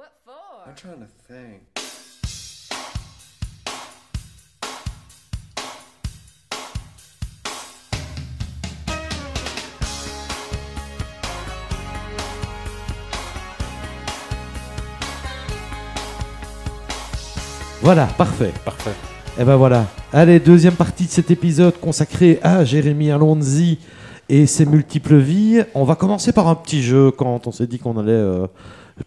What for? I'm trying to think. Voilà, parfait. Parfait. Et ben voilà. Allez, deuxième partie de cet épisode consacré à Jérémy Alonzi et ses multiples vies. On va commencer par un petit jeu quand on s'est dit qu'on allait euh,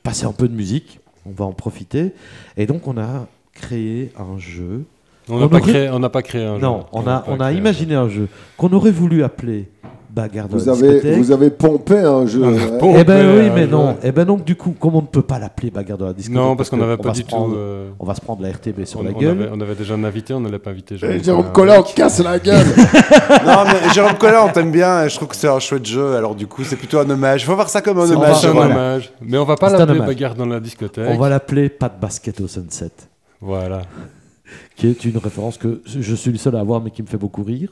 passer un peu de musique. On va en profiter. Et donc on a créé un jeu. On n'a On pas, aurait- créé- on n'a pas créé un jeu. Non, on a, pas on a créé un imaginé un jeu qu'on aurait voulu appeler Bagarre de Vous la avez, discothèque. vous avez pompé un jeu. Ah. Eh ben oui, un mais non. Eh ben donc du coup, comme on ne peut pas l'appeler Bagarre de la discothèque Non, parce qu'on n'avait pas du tout. euh, On va se prendre la RTB sur on, la on gueule. avait, on avait déjà un invité, on n'allait pas inviter Et Jérôme Jérôme Collin. On casse la gueule. non, mais Jérôme Collin, on t'aime bien. Je trouve que c'est un chouette jeu. Alors, du coup, c'est plutôt un hommage. Il faut voir ça comme un hommage. C'est un voilà. hommage. Mais on va pas l'appeler bagarre dans la discothèque. On va l'appeler Pas de basket au sunset. Voilà. Qui est une référence que je suis le seul à avoir, mais qui me fait beaucoup rire.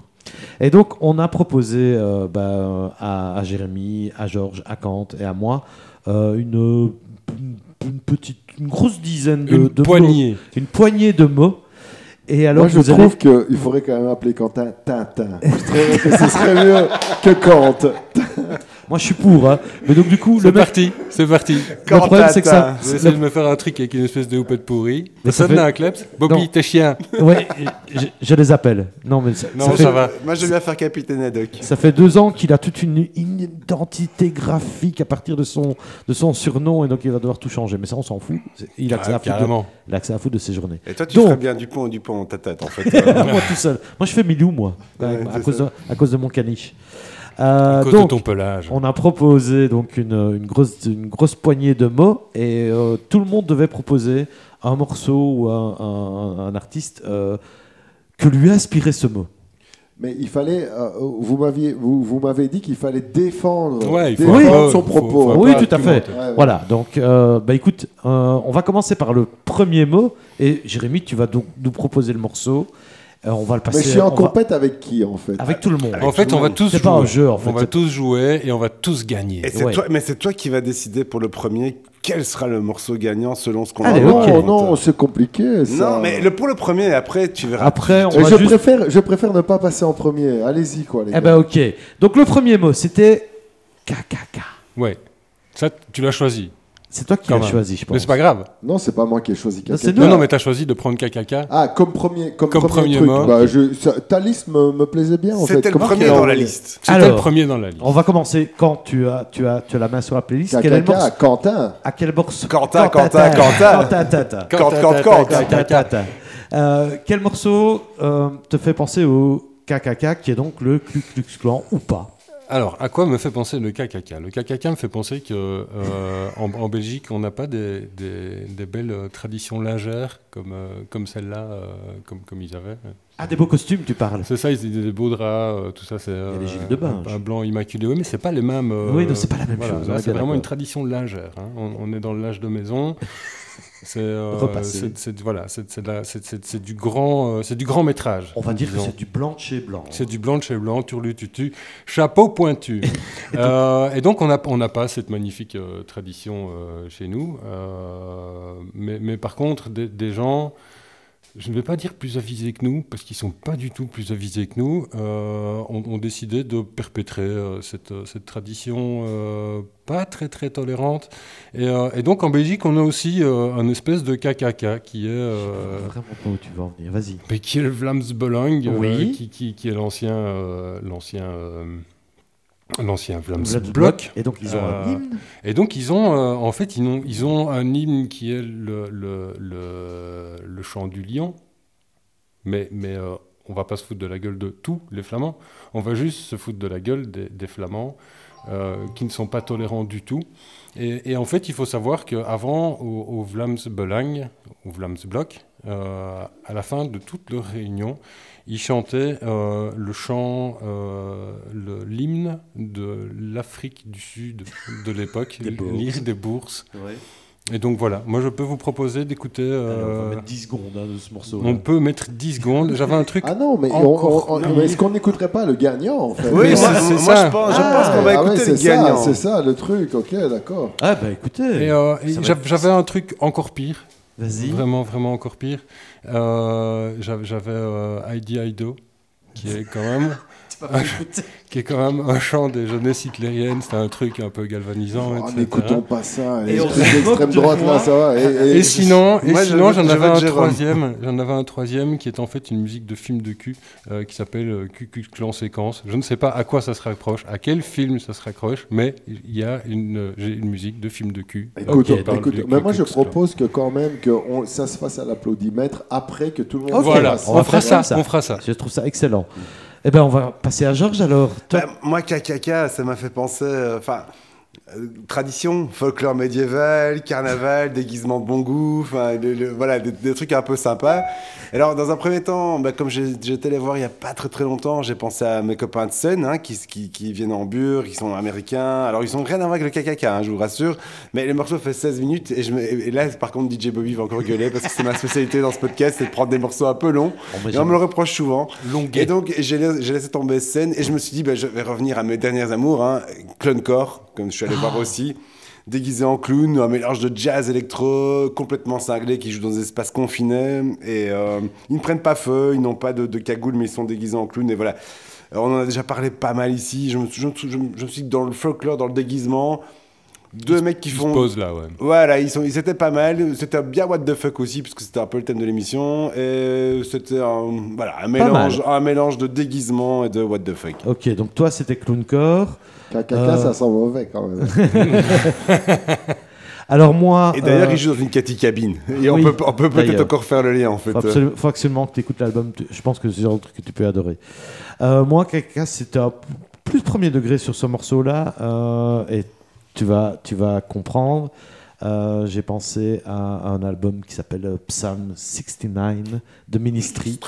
Et donc, on a proposé euh, bah, à, à Jérémy, à Georges, à Kant et à moi euh, une, une- petite, une grosse dizaine de, Une de poignée. mots, une poignée de mots. Et alors, Moi, je vous trouve qu'il faudrait quand même appeler Quentin Tintin. Je trouve que ce serait mieux que Kant. Moi, je suis pour. hein. Mais donc, du coup, C'est le mec, parti, c'est parti. le problème, c'est que ça, J'ai essayé de me faire un truc avec une espèce de houppette pourrie. Mais ça Ça donne fait- un kleps. Bobby, t'es chien. ouais, je, je les appelle. Non, mais ça, Non, ça ça fait, va. Moi, j'aime bien faire Capitaine Haddock. Ça fait deux ans qu'il a toute une, une identité graphique à partir de son, de son surnom et donc il va devoir tout changer. Mais ça, on s'en fout. C'est- Il a accès, Ah, à, foutre de, carrément. il a accès à foutre de ses journées. Et toi, tu Donc- ferais bien Dupont Dupont en ta tête, en fait. Euh, moi tout seul. Moi, je fais Milou, moi, Ouais, à, c'est cause ça. de, à cause de mon caniche. Euh, donc, de ton pelage. on a proposé donc une, une, grosse, une grosse poignée de mots et euh, tout le monde devait proposer un morceau ou un, un- un artiste euh, que lui a inspiré ce mot. Mais il fallait, euh, vous m'aviez, vous, vous m'avez dit qu'il fallait défendre, Ouais, il faut défendre pas- son propos. faut. Oui, tout à fait. mentir. Ouais, ouais. Voilà, donc euh, bah écoute, euh, on va commencer par le premier mot et Jérémy, tu vas donc nous proposer le morceau. Euh, on va le passer Mais je suis en va- compète avec qui en fait avec tout le monde. En fait, on va tous C'est jouer. pas un jeu, en fait. On va tous jouer et on va tous gagner. Et c'est Ouais. toi, mais c'est toi qui vas décider pour le premier quel sera le morceau gagnant selon ce qu'on Allez, va Non, non, c'est compliqué. Ça. Non, mais le, pour le premier, après, tu verras. Après, on va je juste... préfère, je préfère ne pas passer en premier. Allez-y quoi les Eh gars. ben ok. Donc le premier mot, c'était KKK. Ouais. Ça, tu l'as choisi. C'est toi qui l'as choisi, je pense. Mais c'est pas grave. Non, c'est pas moi qui ai choisi Non, Non, mais t'as choisi de prendre KKK. Ah, comme premier, comme Comme premier, premier truc. mot. Bah, je, ça- ta liste me, me plaisait bien en. C'était le premier dans la liste. C'était le premier dans la liste. On va commencer quand tu as, tu as, tu as la main sur la playlist. Quel est le KKK, morceau Quentin. À quel morceau Quentin, Quentin, Quentin, Quentin. Quentin, Tata. Quand, quand, quand. Quentin. Euh, Quel morceau euh, te fait penser au KKK, qui est donc le Ku Klux Klan ou pas? Alors, à quoi me fait penser le KKK Le KKK me fait penser que euh, en, en Belgique, on n'a pas des, des- des belles traditions lingères comme, euh, comme celle-là, euh, comme, comme ils avaient. Ah, des beaux costumes, tu parles. C'est ça, ils des beaux draps, tout ça, c'est des gilets de bain. un, blanc immaculé. Oui, mais c'est pas les mêmes. Oui, non, c'est pas la même voilà, chose, c'est vraiment une tradition lingère. hein. On, on est dans le linge de maison. C'est euh, voilà, c'est du grand, euh, c'est du grand métrage. On va dire que c'est du blanc de chez blanc. C'est du blanc de chez blanc, turlututu, chapeau pointu. Euh, et donc on n'a on n'a pas cette magnifique tradition chez nous. Euh, mais, mais par contre, des, des gens, je ne vais pas dire plus avisés que nous, parce qu'ils sont pas du tout plus avisés que nous, euh, ont, ont décidé de perpétrer euh, cette, cette tradition euh, pas très très tolérante. Et, euh, et donc en Belgique, on a aussi euh, un espèce de KKK qui est... euh, Vraiment pas où tu veux en venir. Vas-y. mais qui est le Vlamsbelang, euh, Oui. qui, qui, qui est l'ancien, euh, l'ancien, l'ancien Bloc. Et donc ils ont un Euh, hymne. Et donc ils ont, euh, en fait, ils ont, ils ont un hymne qui est le, le, le, le chant du lion, mais, mais euh, on va pas se foutre de la gueule de tous les Flamands, on va juste se foutre de la gueule des, des Flamands euh, qui ne sont pas tolérants du tout. Et, et en fait, il faut savoir qu'avant, au, au Vlamsbelang, au Vlamsblok, euh, à la fin de toutes leurs réunions, ils chantaient euh, le chant, l'hymne de l'Afrique du Sud de l'époque, l'île des bourses. Et donc voilà, moi je peux vous proposer d'écouter. Allez, on euh, va mettre 10 secondes hein, de ce morceau. on peut mettre 10 secondes. J'avais un truc. Ah non, mais, on- on- est-ce qu'on n'écouterait pas le gagnant en fait Oui, Mais moi, c'est- c'est moi, ça. je pense, Ah, pense qu'on va ah ouais, écouter c'est le ça, gagnant. C'est ça le truc, ok, d'accord. Ah bah écoutez, Et, euh, et Ça j'avais un truc encore pire. vas-y. Vraiment, vraiment encore pire. Euh, j'avais euh, Heidi Heido, qui est quand même. qui est quand même un chant des jeunesses hitlériennes, c'est un truc un peu galvanisant, Oh. N'écoutons pas ça. Et d'extrême de droite moi. là, ça va. Et, Et sinon, et Moi, sinon je- j'en je avais un troisième, j'en avais un troisième qui est en fait une musique de film de cul euh, qui s'appelle euh, Cucu Clan Séquence. Je ne sais pas à quoi ça se raccroche, à quel film ça se raccroche, mais il y a une, euh, j'ai une musique de film de cul. euh, Écoute, écoute, mais moi je propose que quand même que on- ça se fasse à l'applaudimètre après que tout le monde Ok, Voilà, on fera ça. on fera ça. Je trouve ça excellent. Eh ben on va passer à Georges alors. Toi, Bah, moi, KKK, ça m'a fait penser. euh, tradition, folklore médiéval, carnaval, déguisement de bon goût, enfin, le- le- voilà, des, des trucs un peu sympas. Alors, dans un premier temps, bah, comme j'étais allé voir il y a pas très très longtemps, j'ai pensé à mes copains de scène, hein, qui, qui, qui viennent en bure, qui sont américains. Alors, ils ont rien à voir avec le KKK, hein, je vous rassure. Mais le morceau fait 16 minutes et, je me- et là, par contre, DJ Bobby va encore gueuler parce que c'est ma spécialité dans ce podcast, c'est de prendre des morceaux un peu longs. on met Et on me le reproche souvent. Longuet. Et donc, j'ai la- j'ai laissé tomber scène et je me suis dit, bah, je vais revenir à mes derniers amours, hein, Clowncore, comme je suis allé voir aussi, déguisé en clown, un mélange de jazz électro, complètement cinglé, qui joue dans des espaces confinés. Et euh, ils ne prennent pas feu, ils n'ont pas de, cagoule, mais ils sont déguisés en clown. Et voilà. Alors, on en a déjà parlé pas mal ici. Je me, je, me suis- dit, dans le folklore, dans le déguisement, deux mecs qui se font. pose là, ouais. Voilà, ils, sont, ils étaient pas mal. C'était bien what the fuck aussi, puisque c'était un peu le thème de l'émission. Et c'était un, voilà, un, mélange, un mélange de déguisement et de what the fuck. Ok, donc toi c'était Clowncore. KKK, Euh. ça sent mauvais quand même. Alors moi. Et d'ailleurs, euh, il joue dans une Cathy cabine. Et on peut, on peut peut-être encore faire le lien, en fait. faut, absolument, faut absolument que tu écoutes l'album. Je pense que c'est le genre de truc que tu peux adorer. Euh, moi, KKK, c'était un plus premier degré sur ce morceau-là. euh, et tu vas, tu vas comprendre. Euh, J'ai pensé à un album qui s'appelle euh, Psalm 69 de Ministry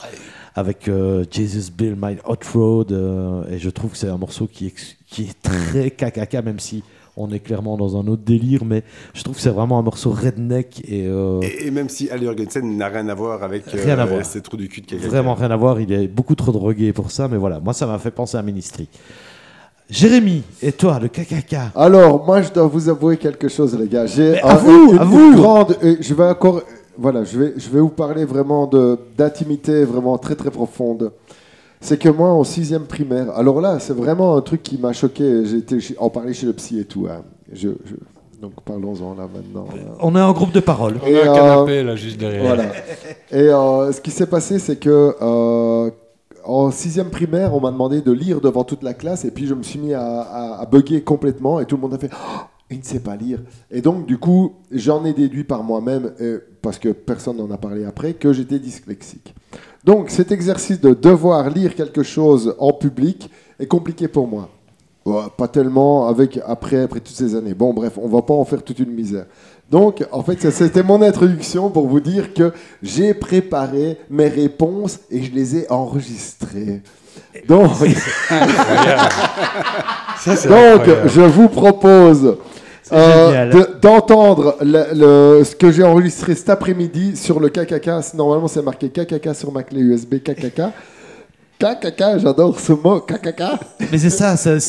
avec euh, Jesus Build My Hot Road. euh, et je trouve que c'est un morceau qui est, qui est très KKK, même si on est clairement dans un autre délire. Mais je trouve que c'est vraiment un morceau redneck et. euh, Et, et même si Al Jorgensen n'a rien à voir avec euh, Rien à voir. ces trous du cul de KKK. Vraiment rien à voir, il est beaucoup trop drogué pour ça, mais voilà, moi ça m'a fait penser à Ministry. Jérémy, et toi, le KKK Alors, moi, je dois vous avouer quelque chose, les gars. J'ai un- à vous, une, à une vous. grande. et Je vais encore. Voilà, je vais, je vais vous parler vraiment de d'intimité vraiment très très profonde. C'est que moi, en sixième primaire, alors là, c'est vraiment un truc qui m'a choqué. J'ai été chez- en parler chez le psy et tout. hein. Je, je- donc parlons-en là maintenant. On est en groupe de parole. On Et, a un euh, canapé là juste derrière. Voilà. Et euh, ce qui s'est passé, c'est que euh, en sixième primaire, on m'a demandé de lire devant toute la classe, et puis je me suis mis à, à, bugger complètement, et tout le monde a fait Oh, il ne sait pas lire. Et donc, du coup, j'en ai déduit par moi-même, parce que personne n'en a parlé après, que j'étais dyslexique. Donc, cet exercice de devoir lire quelque chose en public est compliqué pour moi. Pas tellement avec après après toutes ces années. Bon bref, on va pas en faire toute une misère. Donc en fait, c'était mon introduction pour vous dire que j'ai préparé mes réponses et je les ai enregistrées. Donc, Ça, donc je vous propose euh, de- d'entendre le, le- ce que j'ai enregistré cet après-midi sur le KKK. Normalement, c'est marqué KKK sur ma clé USB KKK. KKK, j'adore ce mot, KKK. Mais c'est ça, c'est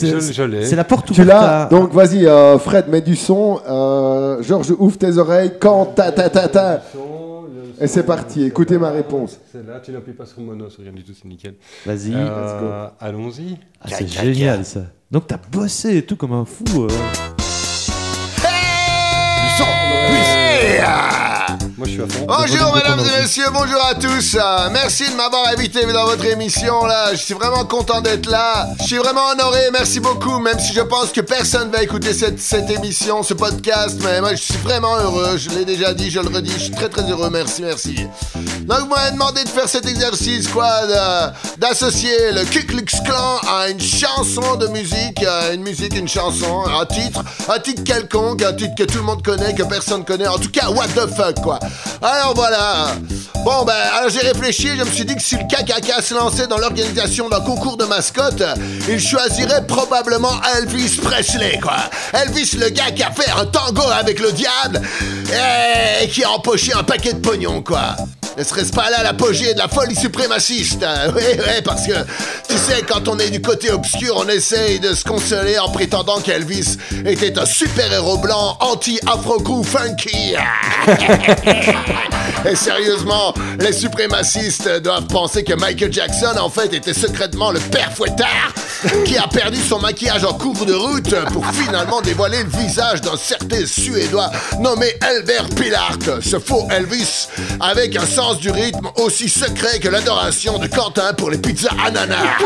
la porte Tu ouverte l'as à- Donc vas-y, euh, Fred, mets du son. Euh, Georges, ouvre tes oreilles. Quand ta ta ta ta. Et c'est parti, écoutez ma réponse. C'est là, tu n'appuies pas sur mono, c'est rien du tout, c'est nickel. Vas-y. Euh, Allons-y. Ah, c'est génial ça. Donc t'as bossé et tout comme un fou. euh. Moi, je suis à fond. Bonjour mesdames et messieurs, bonjour à tous. Euh, merci de m'avoir invité dans votre émission là. Je suis vraiment content d'être là. Je suis vraiment honoré, merci beaucoup. Même si je pense que personne va écouter cette, cette émission, ce podcast, mais moi je suis vraiment heureux. Je l'ai déjà dit, je le redis. Je suis très très heureux. Merci, merci. Donc vous m'avez demandé de faire cet exercice quoi, de- d'associer le Ku Klux Klan à une chanson de musique, euh, une musique, une chanson, un titre, un titre quelconque, un titre que tout le monde connaît, que personne connaît. En tout cas, what the fuck quoi. Alors voilà. Bon, ben, alors j'ai réfléchi, je me suis dit que si le KKK se lançait dans l'organisation d'un concours de mascotte, il choisirait probablement Elvis Presley, quoi. Elvis, le gars qui a fait un tango avec le diable et qui a empoché un paquet de pognon, quoi. Ne serait-ce pas là l'apogée de la folie suprémaciste Oui, oui, parce que, tu sais, quand on est du côté obscur, on essaye de se consoler en prétendant qu'Elvis était un super-héros blanc anti-afro-crew funky. Et sérieusement, les suprémacistes doivent penser que Michael Jackson, en fait, était secrètement le père fouettard qui a perdu son maquillage en cours de route pour finalement dévoiler le visage d'un certain Suédois nommé Albert Pilart, ce faux Elvis, avec un sens du rythme aussi secret que l'adoration de Quentin pour les pizzas ananas.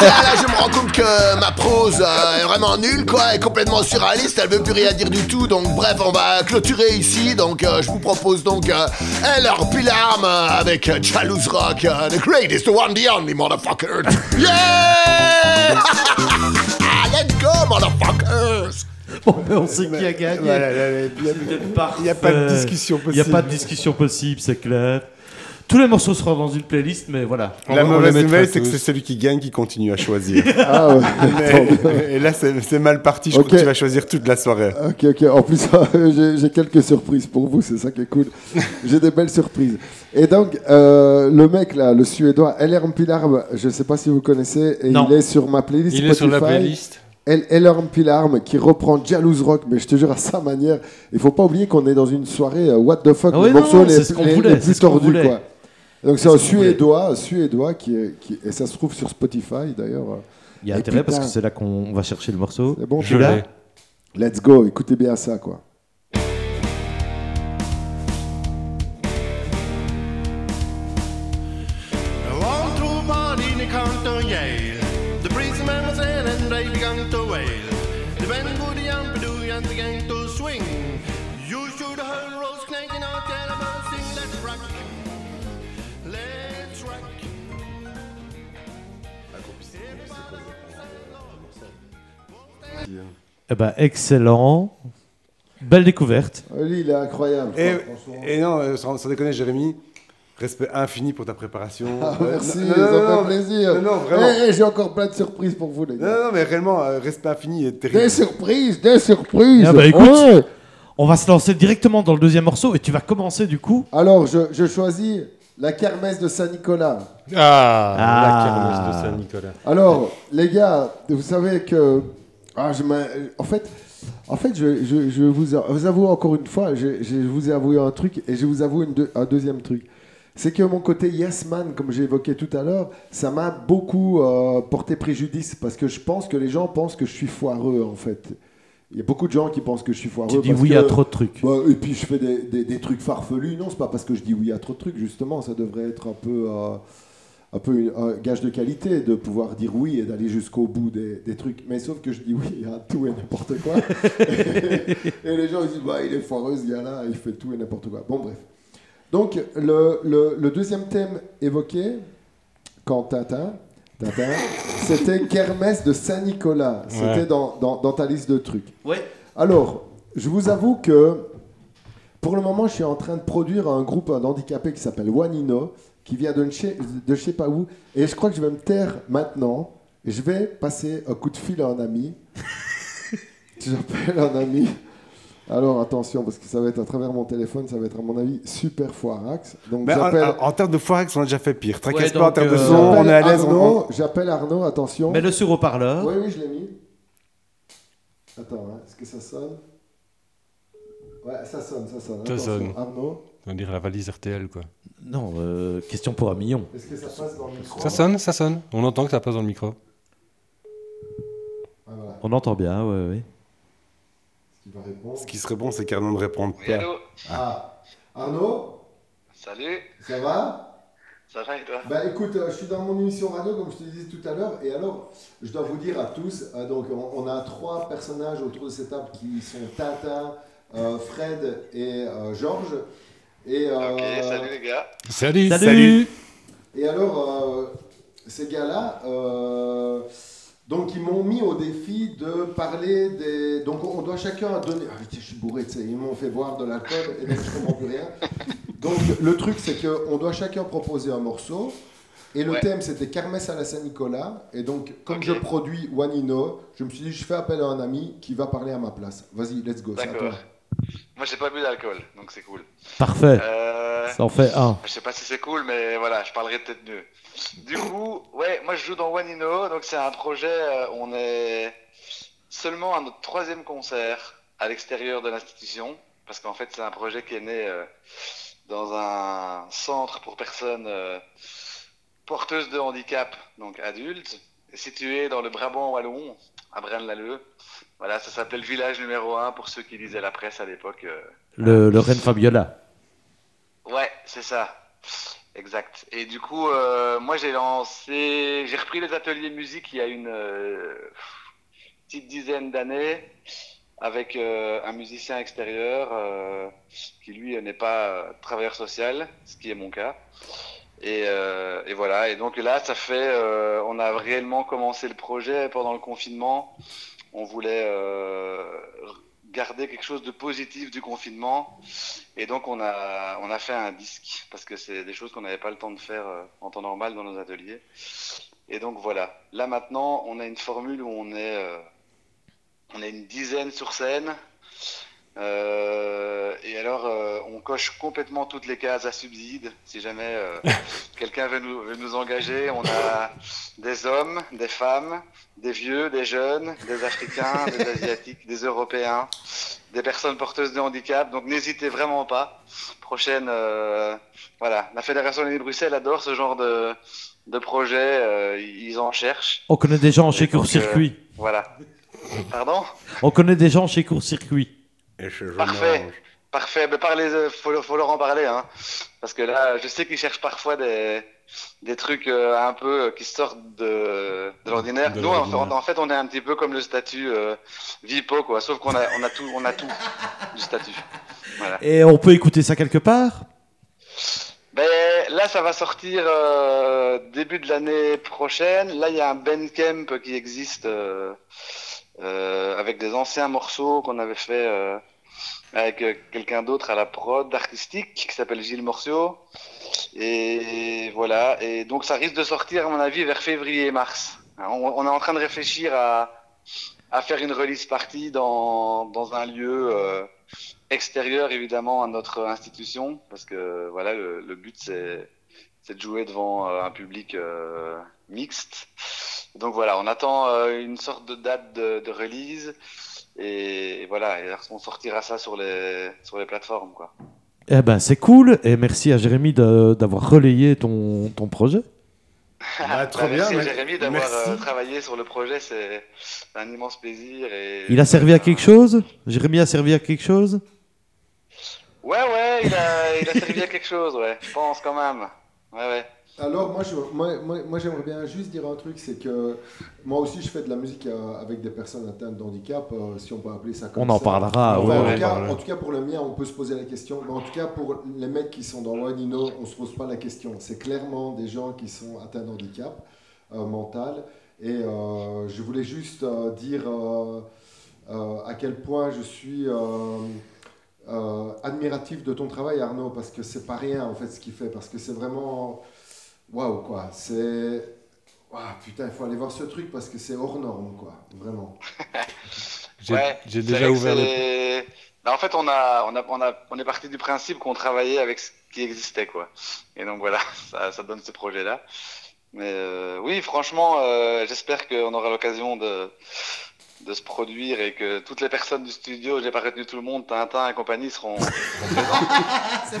Là, je me rends compte que ma prose euh, est vraiment nulle, quoi, est complètement surréaliste, elle veut plus rien dire du tout, donc bref, on va clôturer ici, donc euh, je vous propose donc euh, Eller Pilarm euh, avec Jalouse Rock, the greatest, the one, the only, motherfucker. Yeah! Let's go, motherfuckers! Bon, ben, on sait qui a gagné. Voilà, là, là, il y a- il n'y a pas de discussion Il n'y a possible. pas de discussion possible, c'est clair. Tous les morceaux seront dans une playlist, mais voilà. On La mauvaise nouvelle, c'est que c'est celui qui gagne qui continue à choisir. Ah ouais. Mais- et là, c'est mal parti. Je Ok. crois que tu vas choisir toute la soirée. Ok, ok. En plus, j'ai- quelques surprises pour vous, c'est ça qui est cool. J'ai des belles surprises. Et donc, euh, le mec là, le suédois, Ellerm Pilarm, je ne sais pas si vous connaissez, et Non. il est sur ma playlist Il est sur la playlist. El- Ellerm Pilarm qui reprend Jalouse Rock, mais je te jure à sa manière. Il faut pas oublier qu'on est dans une soirée euh, What the fuck, Ah ouais, non, morceaux non, les, ce les- voulait, les c'est plus quoi. Donc c'est un suédois, suédois qui, est- qui- et ça se trouve sur Spotify d'ailleurs. Il y a Et intérêt parce que c'est là qu'on va chercher le morceau. Bon, Je l'ai. Let's go, écoutez bien ça quoi. Eh ben, excellent. Belle découverte. Ah, Lui, il est incroyable. Et, quoi, franchement. et non, euh, sans, sans déconner, Jérémy, respect infini pour ta préparation. Ah, merci, non, ça non, fait non, plaisir. Non, vraiment. Eh, eh, J'ai encore plein de surprises pour vous, les Non, gars. non, non, mais réellement, euh, respect infini et terrible. Des surprises, des surprises. Ah bah, écoute. Ouais. On va se lancer directement dans le deuxième morceau et tu vas commencer du coup. Alors, je, je choisis la kermesse de Saint-Nicolas. Ah, Ah. la kermesse de Saint-Nicolas. Alors, les gars, vous savez que. Ah, je en fait, en fait je, je, je vous, avoue encore une fois, je, je vous ai avoué un truc et je vous avoue une deux- un deuxième truc. C'est que mon côté yes man, comme j'ai évoqué tout à l'heure, ça m'a beaucoup euh, porté préjudice parce que je pense que les gens pensent que je suis foireux en fait. Il y a beaucoup de gens qui pensent que je suis foireux. Tu dis parce oui que- à trop de trucs. bah, et puis je fais des, des- des trucs farfelus. Non, c'est pas parce que je dis oui à trop de trucs, justement. Ça devrait être un peu, euh, un peu un gage de qualité de pouvoir dire oui et d'aller jusqu'au bout des, des trucs. Mais sauf que je dis oui à tout et n'importe quoi. et les gens ils disent bah, il est foireux ce gars-là, il fait tout et n'importe quoi. Bon, bref. Donc, le, le- le deuxième thème évoqué, quand Tintin, Tintin, c'était Kermesse de Saint-Nicolas. C'était Ouais. dans, dans- dans ta liste de trucs. Ouais. Alors, je vous avoue que pour le moment, je suis en train de produire un groupe d'handicapés qui s'appelle Wanino, qui vient de, chez, de je sais pas où. Et je crois que je vais me taire maintenant. Et je vais passer un coup de fil à un ami. J'appelle un ami. Alors attention, parce que ça va être à travers mon téléphone, ça va être à mon avis super foirax. Donc Ben, en, j'appelle en- en termes de forex, on a déjà fait pire. Tracasse Ouais, pas en termes de euh, son, on est à j'appelle l'aise. on- Arnaud, J'appelle Arnaud, attention. Mets-le sur haut-parleur. Oui, oui, je l'ai mis. Attends, hein, est-ce que ça sonne? Ouais, ça sonne, ça sonne. Ça Attention, sonne. Arnaud, On va dire la valise RTL, quoi. Non, euh, question pour un million. est-ce que ça passe dans le micro Ça sonne, ça sonne. On entend que ça passe dans le micro. Ah, voilà. On entend bien, ouais, ouais. Va répondre Ce qui serait bon, c'est qu'Arnaud ne réponde Oui, pas. allô Ah, Arnaud, Salut, ça va? Ça va et toi? Bah écoute, euh, je suis dans mon émission radio, comme je te disais tout à l'heure, et alors, je dois vous dire à tous, euh, donc on, on a trois personnages autour de cette table qui sont Tintin, euh, Fred et euh, Georges. Et, euh, Ok, salut les gars. Salut Salut, Et alors, euh, ces gars-là, euh, donc ils m'ont mis au défi de parler des. Donc on doit chacun donner. Ah, je suis bourré, tu sais, ils m'ont fait boire de l'alcool et donc je comprends plus rien. Donc le truc c'est que on doit chacun proposer un morceau. Et le Ouais. thème c'était Kermesse à la Saint-Nicolas. Et donc comme je produis Wanino, je me suis dit je fais appel à un ami qui va parler à ma place. Vas-y, let's go. c'est à toi. D'accord. Moi, j'ai pas bu d'alcool, donc c'est cool. Parfait. Euh, Ça en fait un. Je sais pas si c'est cool, mais voilà, je parlerai peut-être mieux. Du coup, ouais, moi je joue dans Wanino, donc c'est un projet, euh, on est seulement à notre troisième concert à l'extérieur de l'institution, parce qu'en fait c'est un projet qui est né euh, dans un centre pour personnes euh, porteuses de handicap, donc adultes, situé dans le Brabant wallon, à Braine-l'Alleud. Voilà, ça s'appelait le village numéro 1 pour ceux qui lisaient la presse à l'époque. euh, Le, le Reine Fabiola. Ouais, c'est ça. Exact. Et du coup, euh, moi j'ai lancé, j'ai repris les ateliers musique il y a une euh, petite dizaine d'années avec euh, un musicien extérieur qui lui n'est pas travailleur social, ce qui est mon cas. Et, euh, et voilà. Et donc là, ça fait, euh, on a réellement commencé le projet pendant le confinement. On voulait euh, garder quelque chose de positif du confinement. Et donc on a, on a fait un disque, parce que c'est des choses qu'on n'avait pas le temps de faire euh, en temps normal dans nos ateliers. Et donc voilà, là maintenant on a une formule où on est, euh, on est une dizaine sur scène. Euh, et alors euh, on coche complètement toutes les cases à subside. Si jamais euh, quelqu'un veut nous, veut nous engager, on a des hommes, des femmes, des vieux, des jeunes, des Africains, des Asiatiques, des Européens des personnes porteuses de handicap. Donc n'hésitez vraiment pas. Prochaine, euh, voilà, la Fédération de Bruxelles adore ce genre de, de projet. euh, ils en cherchent. On connaît des gens chez Et donc, Court Circuit. Voilà. Pardon? On connaît des gens chez Court Circuit. Et je, je Parfait. Parfait. Mais parlez, euh, faut, faut leur en parler, hein. Parce que là, je sais qu'ils cherchent parfois des, des trucs euh, un peu euh, qui sortent de, de l'ordinaire. Nous, en, fait, on est un petit peu comme le statut euh, Vipo, quoi. Sauf qu'on a, on a tout, on a tout du statut. Voilà. Et on peut écouter ça quelque part? Ben, là, ça va sortir euh, début de l'année prochaine. Là, il y a un Bandcamp qui existe avec des anciens morceaux qu'on avait fait euh, avec euh, quelqu'un d'autre à la prod artistique qui s'appelle Gilles Morceau. Et voilà. Et donc, ça risque de sortir, à mon avis, vers février-mars. On, on est en train de réfléchir à, faire une release party dans, un lieu. euh, extérieur évidemment à notre institution parce que voilà le, but c'est de jouer devant euh, un public euh, mixte donc voilà on attend euh, une sorte de date de, de release et, et voilà et on sortira ça sur les sur les plateformes quoi Eh ben, c'est cool. Et merci à Jérémy d'avoir relayé ton, ton projet. Bah, trop Bah, bien. merci Jérémy d'avoir euh, travaillé sur le projet c'est un immense plaisir et Il a servi à quelque chose? Jérémy a servi à quelque chose? Ouais ouais il a, il a servi à quelque chose ouais je pense quand même ouais ouais Alors moi, je, moi, moi, moi, j'aimerais bien juste dire un truc, c'est que moi aussi je fais de la musique euh, avec des personnes atteintes de handicap, euh, si on peut appeler ça comme On en ça. parlera. On ouais, en, ouais. tout cas, ouais. en tout cas, pour le mien, on peut se poser la question. Mais en tout cas, pour les mecs qui sont dans Wanino, on ne se pose pas la question. C'est clairement des gens qui sont atteints de handicap euh, mental. Et euh, je voulais juste dire à quel point je suis admiratif de ton travail, Arnaud, parce que c'est pas rien en fait ce qu'il fait, parce que c'est vraiment waouh quoi. C'est waouh, putain, il faut aller voir ce truc parce que c'est hors norme quoi, vraiment. J'ai Ouais, j'ai C'est déjà ouvert en fait, on a, on a, on a, on est parti du principe qu'on travaillait avec ce qui existait, quoi. Et donc voilà, ça, ça donne ce projet-là. Mais euh, oui, franchement, euh, j'espère qu'on aura l'occasion de, de se produire et que toutes les personnes du studio, j'ai pas retenu tout le monde, Tintin et compagnie seront, présents.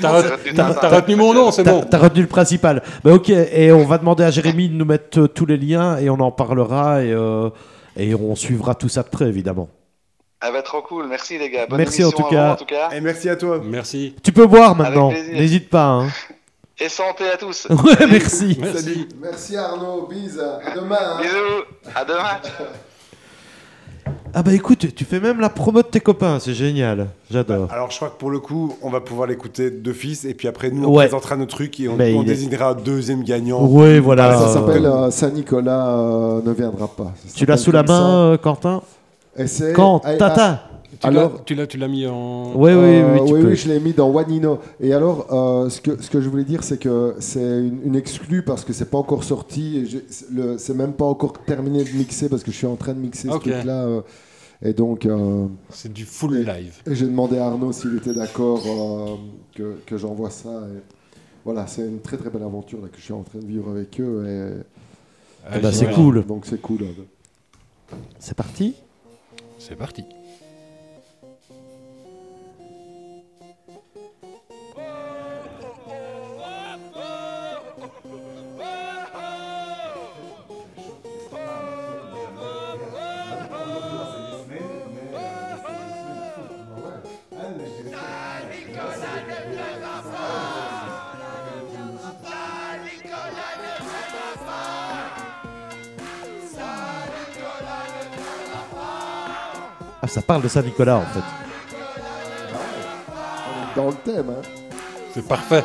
T'as retenu mon nom, c'est bon. t'as retenu le principal. Bah, ok, et on va demander à Jérémy de nous mettre euh, tous les liens et on en parlera et, euh, et on suivra tout ça de près, évidemment. Ah bah trop cool, merci les gars. Bonne Merci en tout vous, cas. en tout cas. Et merci à toi. Merci. Tu peux boire maintenant, n'hésite pas. hein. Et santé à tous. Ouais, merci. Merci. Merci Arnaud, bise, à demain. hein. Bisous, à demain. Ah bah écoute, tu fais même la promo de tes copains, c'est génial. J'adore. Alors je crois que pour le coup, on va pouvoir l'écouter d'office et puis après nous on Ouais. présentera nos trucs et on, Mais on il est- désignera un deuxième gagnant. Ouais, voilà. Ça euh, s'appelle euh, Saint-Nicolas euh, ne viendra pas. Ça Tu l'as s'appelle sous la comme ça. main, euh, Quentin? Et c'est- Quand ah, Tata ah, Tu Alors- l'as- tu l'as, tu l'as mis en. Ouais, oui, Euh, oui, tu oui, peux. oui, je l'ai mis dans Wanino. Et alors, euh, ce, que, ce que je voulais dire, c'est que c'est une, une exclue parce que c'est pas encore sorti. et j'ai- c'est le- C'est même pas encore terminé de mixer parce que je suis en train de mixer ce truc-là. euh, et donc, euh, C'est du full live. et j'ai demandé à Arnaud s'il était d'accord euh, que, que j'envoie ça. Et voilà, c'est une très très belle aventure là, que je suis en train de vivre avec eux. Et, Eh ben, c'est cool. Donc c'est cool. C'est parti? C'est parti. Ça parle de Saint-Nicolas en fait. On est dans le thème. hein. C'est parfait.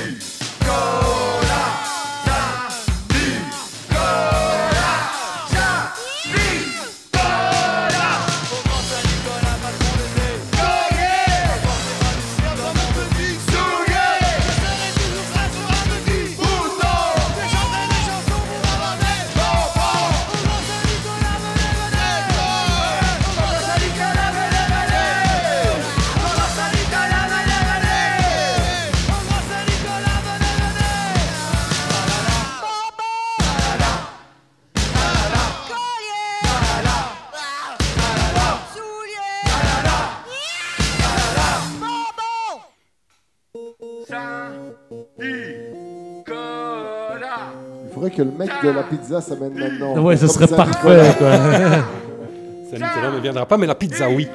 que le mec de la pizza s'amène maintenant. Ouais, ce serait parfait quoi. Saint-Nicolas ne viendra pas, mais la pizza, oui.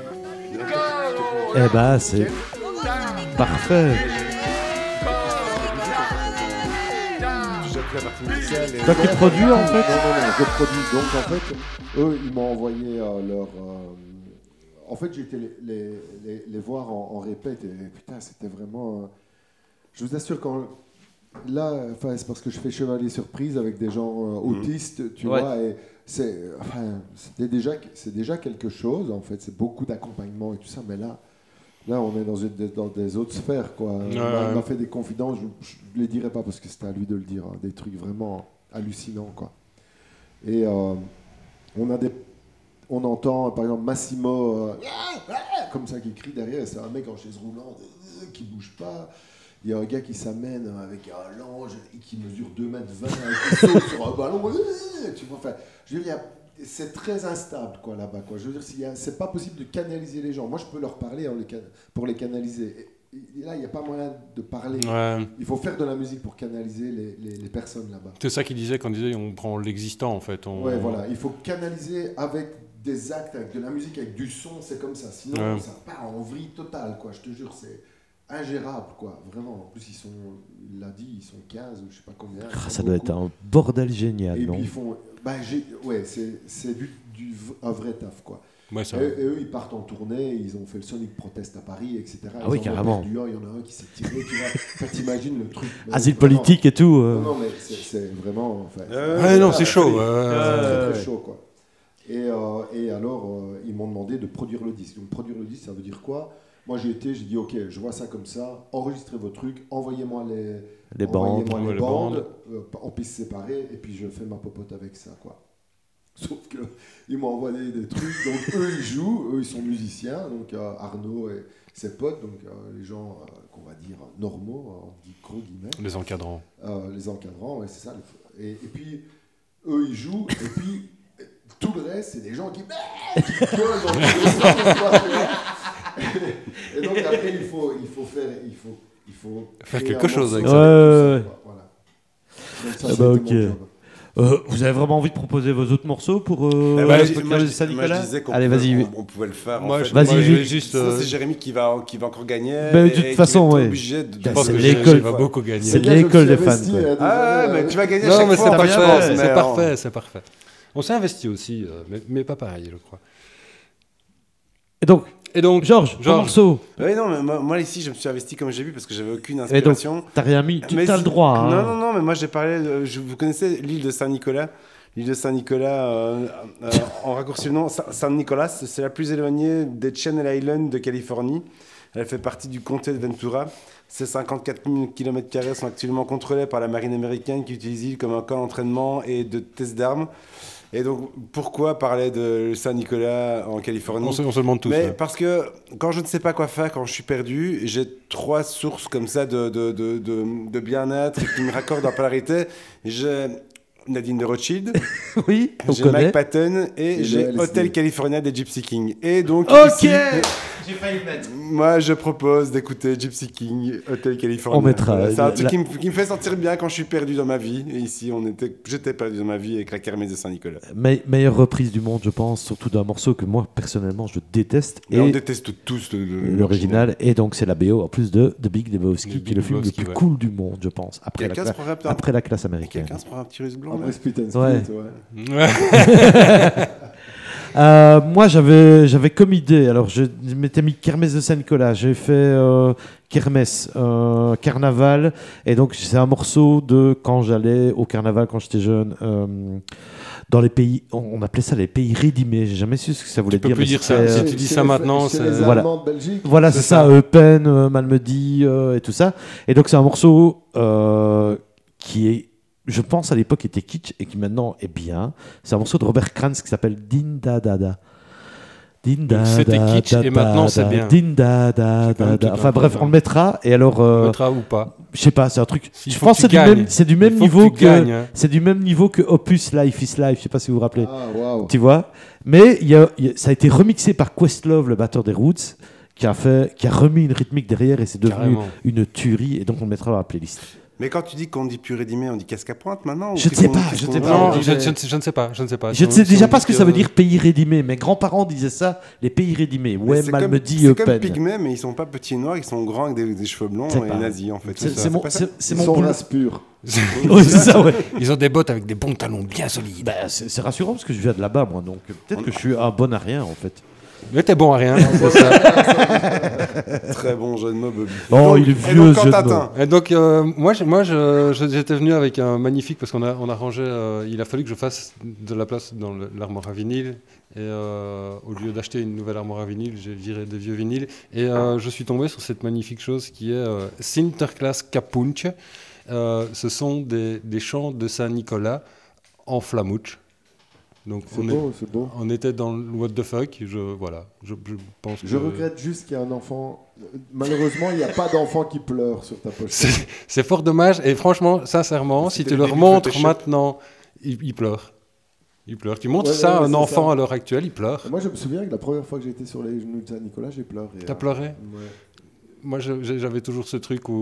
eh ben, c'est parfait. Toi qui produis en fait Non, non, non, je produis. Donc en fait, eux, ils m'ont envoyé euh, leur. euh, En fait, j'ai été les, les, les- les voir en, en répète et putain, c'était vraiment. euh, Je vous assure, quand. Là, enfin, c'est parce que je fais chevalier surprise avec des gens euh, autistes, tu Ouais. vois, et c'est. Enfin, c'était déjà, c'est déjà quelque chose, en fait, c'est beaucoup d'accompagnement et tout ça, mais là. Là, on est dans, une, dans des autres sphères, quoi. Il m'a- Ouais. il m'a fait des confidences, je ne les dirai pas parce que c'était à lui de le dire, hein, des trucs vraiment hallucinants, quoi. Et euh, on a des, on entend par exemple Massimo euh, comme ça qui crie derrière, c'est un mec en chaise roulante qui bouge pas. Il y a un gars qui s'amène avec un lange et qui mesure 2 mètres 20 et qui saute sur un ballon. Tu vois, enfin, je veux dire, c'est très instable quoi là-bas. Quoi. Je veux dire, c'est pas possible de canaliser les gens. Moi, je peux leur parler can- pour les canaliser. Et là, il n'y a pas moyen de parler. Ouais. Il faut faire de la musique pour canaliser les, les- les personnes là-bas. C'est ça qu'il disait quand il disait on prend l'existant en fait. On... Ouais, voilà. Il faut canaliser avec des actes, avec de la musique, avec du son, c'est comme ça. Sinon, Ouais. ça part en vrille totale, quoi. Je te jure, c'est ingérable, quoi. Vraiment. En plus, ils sont, il l'a dit, ils sont 15 ou je sais pas combien. Ah, Ça doit être un bordel génial, Et non puis ils font. Bah, j'ai, ouais, c'est, c'est du, du, un vrai taf, quoi. Ouais, ça- Et, et eux, ils partent en tournée, ils ont fait le Sonic Protest à Paris, etc. Ah Ils oui, carrément. Il y en a un qui s'est tiré, tu vois. Enfin, t'imagines le truc. Asile vraiment- politique et tout. euh. Non, non, mais c'est, c'est vraiment. Enfin, Ouais, non, c'est chaud. c'est euh, très, très chaud, quoi. Et, euh, et alors, euh, ils m'ont demandé de produire le disque. Donc, produire le disque, ça veut dire quoi? Moi, j'ai été, j'ai dit, OK, je vois ça comme ça, enregistrez vos trucs, envoyez-moi les, Les bandes. envoyez-moi Ouais, les les bandes, bandes. euh, en pistes séparées, et puis je fais ma popote avec ça, quoi. Sauf que ils m'ont envoyé des trucs, donc eux ils jouent, eux ils sont musiciens, donc euh, Arnaud et ses potes, donc euh, les gens euh, qu'on va dire normaux, euh, on dit gros guillemets, Les encadrants. euh, les encadrants, ouais, c'est ça. les- Et, et puis, eux, ils jouent, et puis, tout le reste, c'est des gens qui, qui gueulent dans tous Et donc, après, il faut, il faut faire, il faut, il faut Faire quelque chose avec ça. Ouais, ouais, voilà. Donc, ça, Ah bah, ok. Euh, vous avez vraiment envie de proposer vos autres morceaux pour euh, Eh ben, le je- podcast moi, de je- moi, je disais qu'on Allez, pouvait- vas-y. On, on pouvait le faire. Moi, en je, fait. Vas-y, juste. Euh, c'est Jérémy qui va, qui va encore gagner. Ben, de toute façon, ouais. obligé de- pense c'est que l'école. Va beaucoup gagner. C'est me l'école des fans, investi, quoi. euh, Ah, désolé, mais euh, tu vas gagner à Non, chaque mais fois. c'est en pas fait, grave, mais c'est parfait, c'est parfait. On s'est investi aussi, euh, mais, mais pas pareil, je crois. Et donc, Et donc, Georges, Georges. morceau. Oui, non, mais moi, moi, ici, je me suis investi comme j'ai vu parce que j'avais aucune Et donc, inspiration. t'as rien mis. Tu Mais as le droit. hein. Non, non, non, mais moi j'ai parlé. de- je, vous connaissez l'île de Saint-Nicolas? L'île de Saint-Nicolas, euh, euh, en raccourci le nom, Sa- Saint-Nicolas, c'est la plus éloignée des Channel Islands de Californie. Elle fait partie du comté de Ventura. Ces 54 000 km sont actuellement contrôlés par la marine américaine qui utilise l'île comme un camp d'entraînement et de test d'armes. Et donc, pourquoi parler de Saint-Nicolas en Californie on se, on se demande tous. mais ouais. parce que quand je ne sais pas quoi faire, quand je suis perdu, j'ai trois sources comme ça de, de, de, de, de bien-être qui me raccordent en polarité. J'ai Nadine de Rothschild, Oui, on j'ai. Mike Patton et, Et j'ai Hotel. California des Gypsy King. Et donc, Ok ici, J'ai failli le mettre. moi je propose d'écouter Gypsy King, Hotel California. On mettra, C'est un truc la- qui, me, qui me fait sentir bien quand je suis perdu dans ma vie. Et ici, on était, j'étais perdu dans ma vie avec la kermesse de Saint-Nicolas. Me- meilleure reprise du monde, je pense, surtout d'un morceau que moi, personnellement, je déteste. Et on déteste tous le- le- l'original. Et donc, c'est la BO, en plus de The Big Lebowski, qui est le film le plus ouais. cool du monde, je pense. Après, la, après la classe américaine. Quelqu'un se prend un petit russe blanc Après là Split and Split, Ouais. Euh, moi, j'avais, j'avais comme idée, alors je m'étais mis Kermesse de Saint-Nicolas, j'ai fait euh, Kermesse, euh, Carnaval, et donc c'est un morceau de quand j'allais au Carnaval quand j'étais jeune, euh, dans les pays, on, on appelait ça les pays rédimés, j'ai jamais su ce que ça voulait peux dire. plus mais dire c'était, ça. euh, Si tu dis ça les- maintenant, c'est- les Voilà. Allemands de Belgique. Voilà, c'est ça, ça. Eupen, euh, Malmedy euh, et tout ça. Et donc c'est un morceau euh, qui est, je pense à l'époque était kitsch et qui maintenant est bien. C'est un morceau de Robert Kranz qui s'appelle Din Da Da Da. Din Da Donc c'était kitsch Da et maintenant c'est bien. Din Da Da C'est quand Da même Da. tout Enfin bref, on le mettra. Et alors, On euh, mettra ou pas. je sais pas, c'est un truc. Je pense que c'est du même, niveau que hein. c'est du même niveau que Opus Life is Life. Je sais pas si vous vous rappelez. Ah. Tu vois? Mais il y a- il y a- ça a été remixé par Questlove, le batteur des Roots, qui a, fait, qui a remis une rythmique derrière et c'est devenu Carrément. une tuerie. Et donc on le mettra dans la playlist. Mais quand tu dis qu'on dit plus rédimé, on dit casque à pointe maintenant ou Je ne sais pas, je qu'on sais dit pas. Non, on je, dirait- je ne sais- je ne sais pas. Je ne sais pas. Je ne sais déjà pas ce que ça veut dire pays rédimé. Mes grands-parents disaient ça, les pays rédimés. Ouais, mal comme- me dit C'est comme. Pygmées, mais ils sont pas petits et noirs, ils sont grands avec des, des cheveux blonds et pas- nazis en fait. C'est mon, c'est- mon race pure. Ça, ouais. Ils ont des bottes avec des bons talons bien solides. Bah, c'est c'est rassurant parce que je viens de là-bas, moi. Donc peut-être que je suis un bon à rien, en fait. Mais t'es bon à rien. ça. Très bon jeu de mots, Bobby. Oh, il est vieux, jeu de t'atteins- Et donc, euh, moi, j'étais venu avec un magnifique, parce qu'on a, on a rangé, euh, il a fallu que je fasse de la place dans l'armoire à vinyle. Et euh, au lieu d'acheter une nouvelle armoire à vinyle, j'ai viré des vieux vinyles. Et euh, je suis tombé sur cette magnifique chose qui est euh, Sinterklaas Kapunch. Euh, ce sont des, des chants de Saint-Nicolas en flamouche. Donc, C'est on, est- beau, c'est beau. on était dans le what the fuck. Je, voilà, je, je pense Je regrette juste qu'il y a un enfant. Malheureusement, il n'y a pas d'enfant qui pleure sur ta pochette. C'est c'est fort dommage. Et franchement, sincèrement, si tu le leur montres maintenant, ils, ils pleurent. Ils pleurent. Tu montres Ouais, ça ouais, à ouais, un enfant ça. à l'heure actuelle, il pleure. Moi, je me souviens que la première fois que été sur les genoux de Saint-Nicolas, j'ai pleuré. T'as hein. pleuré? Ouais. Moi, j'avais toujours ce truc où,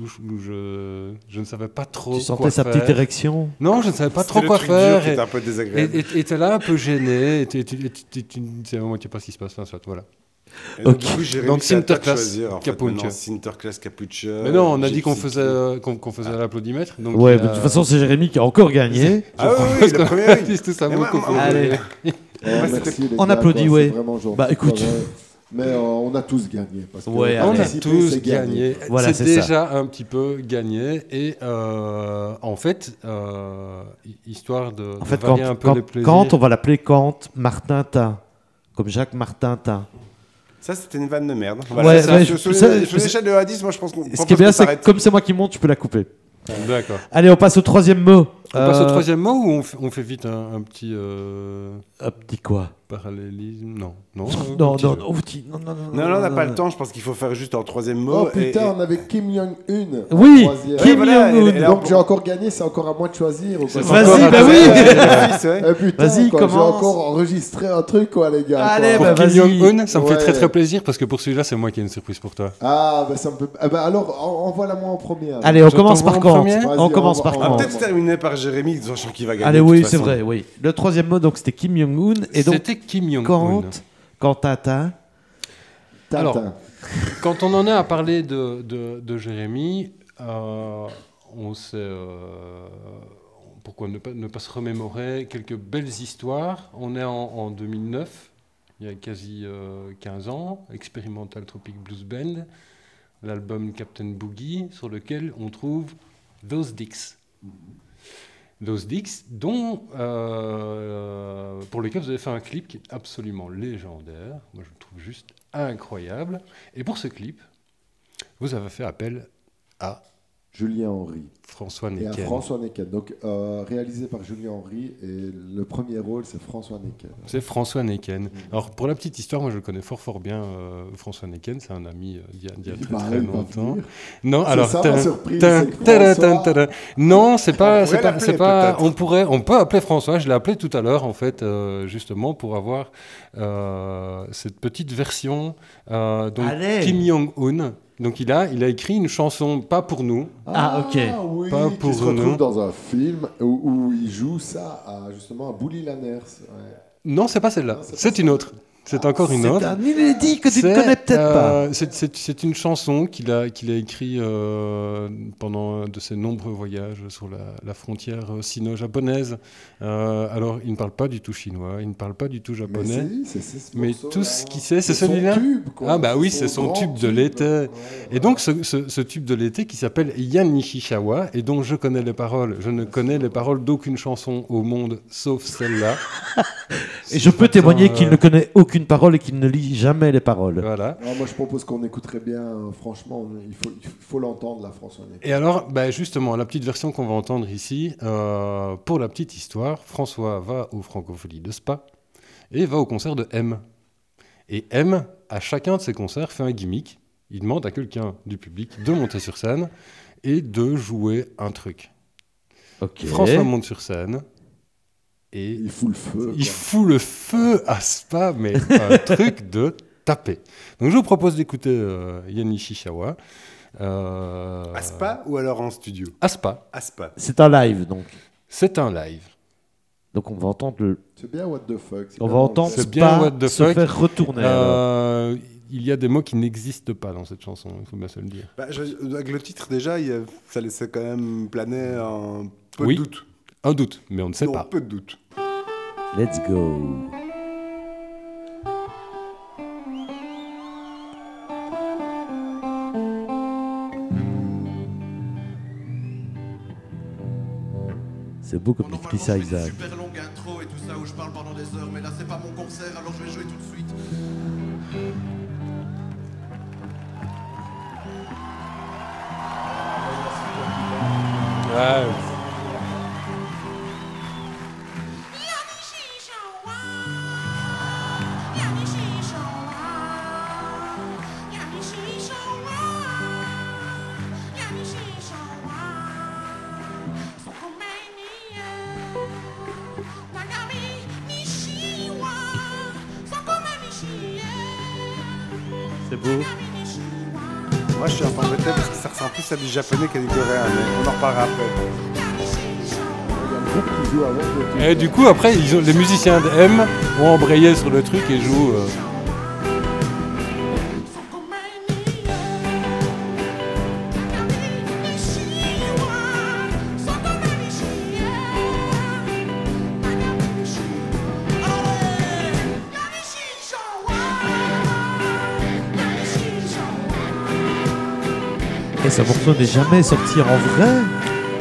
où je, où je- je ne savais pas trop Tu sentais quoi sa faire. petite érection Non, je ne savais pas trop le quoi truc dur faire. qui Et- un peu désagréable. Et et- t'es là un peu gêné. Et tu- ne sais vraiment pas ce qui se passe. Enfin, soit, voilà. Et donc, Ok. du coup, Donc, à Sinterklaas Sinterklaas. Mais non, on a dit qu'on faisait, euh, qu'on faisait l'applaudimètre. donc Ouais, mais de toute façon, c'est Jérémy qui a encore gagné. Ah oui, oui, tout ça beaucoup. moi, Allez. Ouais, merci, les On applaudit, ouais. Bah, écoute. Ouais. Mais euh, on a tous gagné. Parce que Ouais, On a tous c'est gagné. Voilà, c'est ça. déjà un petit peu gagné. Et euh, en fait, euh, hi- histoire de, En de fait, quand, varier un peu quand, les plaisirs. quand on va l'appeler Kant Martin Tin, comme Jacques Martin Tin. Ça, c'était une vanne de merde. Ouais, ça, ouais, sur, l'échelle de 1 à 10, moi, je pense qu'on Ce qui est bien, c'est que comme c'est moi qui monte, tu peux la couper. D'accord. Allez, on passe au troisième mot. On passe au troisième mot ou on fait, on fait vite un, un petit. euh, Un petit quoi? Parallélisme Non. Non, Non, non, non, non, non, non, Non, non, on n'a pas le temps. Je pense qu'il faut faire juste en troisième mot. Oh putain, et- on avait Kim Jong-un. Oui. Kim voilà, Jong-un. Donc j'ai encore gagné, c'est encore à moi de choisir. Vas-y, bah oui. Eh Vas-y, quoi, j'ai encore enregistré un truc, quoi, les gars. Allez, quoi. bah, Pour Kim. Jong-un, ça me fait très très plaisir parce que pour celui-là, c'est moi qui ai une surprise pour toi. Ah, bah ça me peut. Ah, bah alors, en- envoie-la moi en premier. alors. Allez, on commence par en quand premier On commence par quand peut-être terminer par Jérémy, sachant qu'il va gagner. Allez, oui, c'est vrai, oui. Le troisième mot, donc, c'était Kim Jong-un. Et donc, C'était Kim Jong-un. quand. Tintin. Alors, Quand on en est à parler de, de, de Jérémy, euh, on sait euh, pourquoi ne pas, ne pas se remémorer quelques belles histoires. On est en, en 2009, il y a quasi euh, 15 ans, Experimental Tropic Blues Band, l'album Captain Boogie, sur lequel on trouve Those Dicks. Those Dicks, dont, euh, pour lequel vous avez fait un clip qui est absolument légendaire. Moi, je le trouve juste incroyable. Et pour ce clip, vous avez fait appel à Julien Henry. François Et à Necken. François Necken. Donc, euh, réalisé par Julien Henry. Et le premier rôle, c'est François Necken. C'est François Necken. Mm. Alors, pour la petite histoire, moi, je le connais fort, fort bien, euh, François Necken. C'est un ami euh, d'il y a, d'il y a Il très, très longtemps. Non, alors... ça, ma surprise. Non, c'est pas, On c'est pourrait pas, pas. On pourrait, on peut appeler François. Je l'ai appelé tout à l'heure, en fait, euh, justement pour avoir euh, cette petite version. Euh, donc Allez. Kim Jong Un. Donc il a, il a écrit une chanson pas pour nous. Ah, ok. oui, Pas qui pour se retrouve nous. dans un film où, où il joue ça à, justement à Bully Lanners. Ouais. Non, c'est pas celle-là. C'est une autre. C'est encore une autre. un que tu ne C'est, connais peut-être pas. euh, c'est- une chanson qu'il a, qu'il a écrite euh, pendant un de ses nombreux voyages sur la, la frontière sino-japonaise. Euh, alors, il ne parle pas du tout chinois, il ne parle pas du tout Mais japonais. ce Mais tout ce qu'il sait, c'est son celui-là. Ah bah oui, c'est son tube de l'été. Ouais, Et donc, ce, ce- ce tube de l'été qui s'appelle Yan Nishishawa, et dont je connais les paroles. Je ne connais les paroles d'aucune chanson au monde, sauf celle-là. Et je peux témoigner euh, qu'il ne connaît aucune parole et qu'il ne lit jamais les paroles. Voilà. Moi, je propose qu'on écouterait bien, euh, franchement, il faut il faut l'entendre, la François. Et alors, bah, justement, la petite version qu'on va entendre ici, euh, pour la petite histoire, François va aux Francopholies de Spa et va au concert de M. Et M, à chacun de ses concerts, fait un gimmick. Il demande à quelqu'un du public de monter sur scène et de jouer un truc. Ok. François monte sur scène et Il fout le feu. il quoi. fout le feu à Spa, mais un truc de taper. Donc je vous propose d'écouter euh, Yanni Shishawa. Euh, À Spa ou alors en studio? À Spa. À Spa. C'est un live, donc. C'est un live. Donc on va entendre le... C'est bien what the fuck. c'est On bien va entendre Spa bien what the se fuck. faire retourner. Euh, il y a des mots qui n'existent pas dans cette chanson, il faut bien se le dire. Bah, je- avec le titre, déjà, il y a- ça laissait quand même planer un peu Oui. de doute. Un doute, mais on ne sait Non, pas. peu de doute. Let's go. C'est beau comme écrit ça, Isaac. Super longue intro et tout ça où je parle pendant des heures, mais là c'est pas mon concert alors je vais jouer tout de suite. Japonais qu'à du coréen, mais on en reparlera après. Qui Et du coup, après, ils ont, les musiciens de M ont embrayé sur le truc et jouent. euh, Ce morceau n'est jamais sorti en vrai.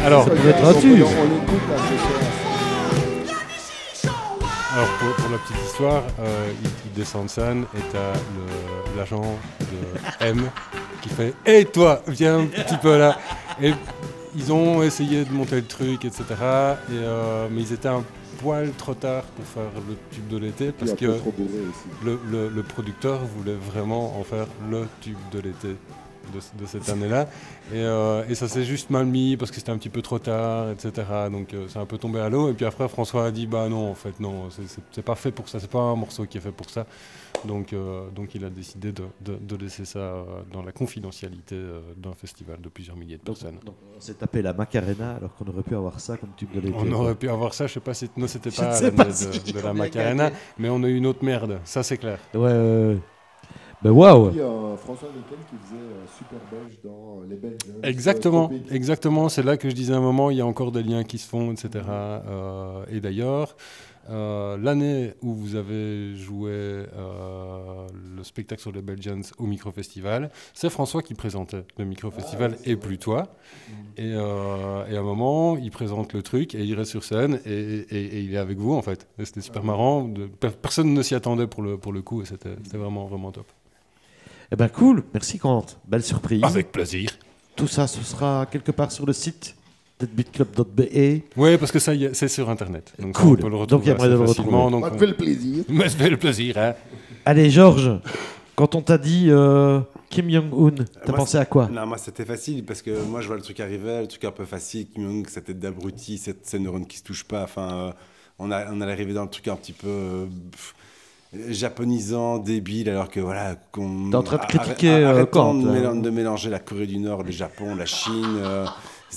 Alors, Ça pourrait être un tube. Soir. alors pour, pour la petite histoire, euh, il, descend de scène et t'as l'agent de M qui fait Hé toi, viens un petit peu là. Et ils ont essayé de monter le truc, etc. Et, euh, mais ils étaient un poil trop tard pour faire le tube de l'été parce que le producteur voulait vraiment en faire le tube de l'été de, de cette année-là. Et, euh, et ça s'est juste mal mis parce que c'était un petit peu trop tard, etc. Donc euh, c'est un peu tombé à l'eau. Et puis après, François a dit Bah non, en fait, non, c'est- pas fait pour ça, c'est pas un morceau qui est fait pour ça. Donc, euh, donc il a décidé de, de- de laisser ça euh, dans la confidentialité d'un festival de plusieurs milliers de Donc, personnes. donc, on s'est tapé la Macarena alors qu'on aurait pu avoir ça comme tube de l'été. On aurait pu avoir ça, je sais pas si non, c'était pas de, si de la Macarena, mais on a eu une autre merde, ça c'est clair. Ouais, ouais, ouais. Ben waouh Puis François Nickel qui faisait euh, Super Belge dans euh, les Belges. Exactement, exactement. C'est là que je disais à un moment, il y a encore des liens qui se font, etc. Euh, et d'ailleurs, euh, l'année où vous avez joué euh, le spectacle sur les Belgians au Micro-Festival, c'est François qui présentait le Micro-Festival et plus toi. Et, euh, et à un moment, il présente le truc et il reste sur scène et, et- et il est avec vous en fait. Et C'était super marrant. De- per- personne ne s'y attendait pour le, pour le coup et c'était c'était vraiment, vraiment top. Eh ben cool, merci Quant. Belle surprise. Avec plaisir. Tout ça, ce sera quelque part sur le site deadbeatclub.be. Oui, parce que ça, y est, c'est sur Internet. Donc Cool. on peut le retrouver Donc, il y a moyen de le retrouver. donc on- fait le plaisir. Mais ça fait le plaisir, hein. Allez Georges, quand on t'a dit euh, Kim Jong-un, t'as moi, pensé à quoi? Non, moi c'était facile parce que moi je vois le truc arriver, le truc un peu facile, Kim Jong, cette tête d'abruti, ces neurones qui se touchent pas. Enfin, euh, on, a, on allait arriver dans le truc un petit peu euh, pff, japonisant, débile, alors que voilà. qu'on T'es en train de critiquer, euh, Kant, de, mélanger la Corée du Nord, le Japon, la Chine.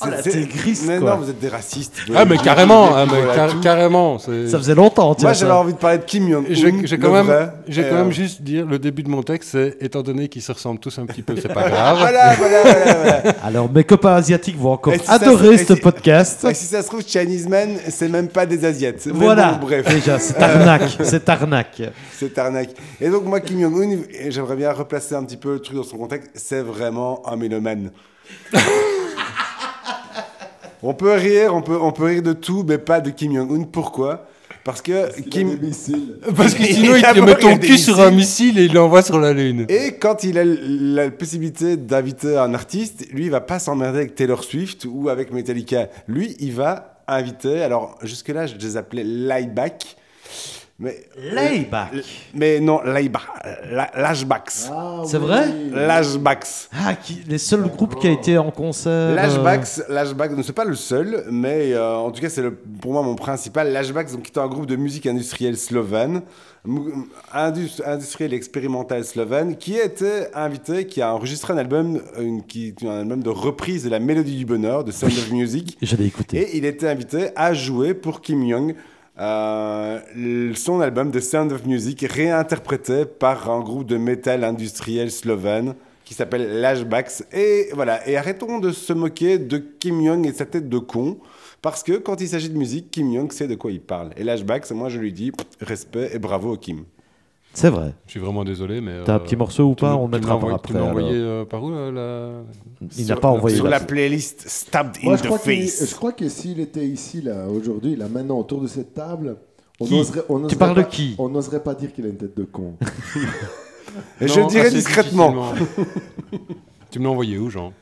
Euh, Oh, c'est- la tégriste, Mais quoi. non, vous êtes des racistes. Ah, mais Vous- carrément, hein, mais voilà, car- tout. carrément. Ça faisait longtemps, tiens. Moi j'avais envie de parler de Kim Jong. Je vais, je vais quand même, Et, quand euh, même juste dire, le début de mon texte, c'est étant donné qu'ils se ressemblent tous un petit peu, c'est pas grave. Voilà, voilà, voilà. voilà. Alors mes copains asiatiques vont encore si adorer ce si- podcast. Et si ça se trouve, Chinese Men, c'est même pas des Asiates. Mais Voilà, bon, bref. déjà, c'est arnaque, c'est arnaque. C'est arnaque. Et donc, moi, Kim Jong-un, j'aimerais bien replacer un petit peu le truc dans son contexte, c'est vraiment un mélomane. on peut rire, on peut, on peut rire de tout, mais pas de Kim Jong-un. Pourquoi? Parce que Kim. des missiles. Parce que sinon, il te met ton cul sur un missile et il l'envoie sur la Lune. Et quand il a la possibilité d'inviter un artiste, lui, il va pas s'emmerder avec Taylor Swift ou avec Metallica. Lui, il va inviter. Alors, jusque-là, je les appelais Lieback. Mais, Layback. mais non, Lieback. La- Lashbacks. Ah, C'est oui. vrai? Lashbacks. Ah, qui, les seuls groupes qui a été en concert. euh, Lashbacks, Lashbacks, ne c'est pas le seul, mais euh, en tout cas, c'est pour moi mon principal. Lashbacks, donc, qui est un groupe de musique industrielle slovène, mou- indus- industriel expérimental slovène, qui a été invité, qui a enregistré un album, une- qui, un album de reprise de la Mélodie du Bonheur, de Sound of Music, Je l'ai écouté. et il était invité à jouer pour Kim Jong. Euh, son album The Sound of Music réinterprété par un groupe de métal industriel slovène qui s'appelle Lashbacks. Et voilà et arrêtons de se moquer de Kim Jong et sa tête de con parce que quand il s'agit de musique Kim Jong sait de quoi il parle. Et Lashbacks moi je lui dis respect et bravo au Kim C'est vrai. Je suis vraiment désolé, mais. T'as un euh, petit morceau ou pas On le mettra par envoyé- après. Tu l'as envoyé alors. euh, par où la- Il n'a sur- pas envoyé. sur la playlist Stabbed in je the Face je crois que s'il était ici, là, aujourd'hui, là, maintenant, autour de cette table, on Qui n'oserait on n'oserait parles de pas- qui On n'oserait pas dire qu'il a une tête de con. et je dirais discrètement tu me l'as envoyé où, Jean?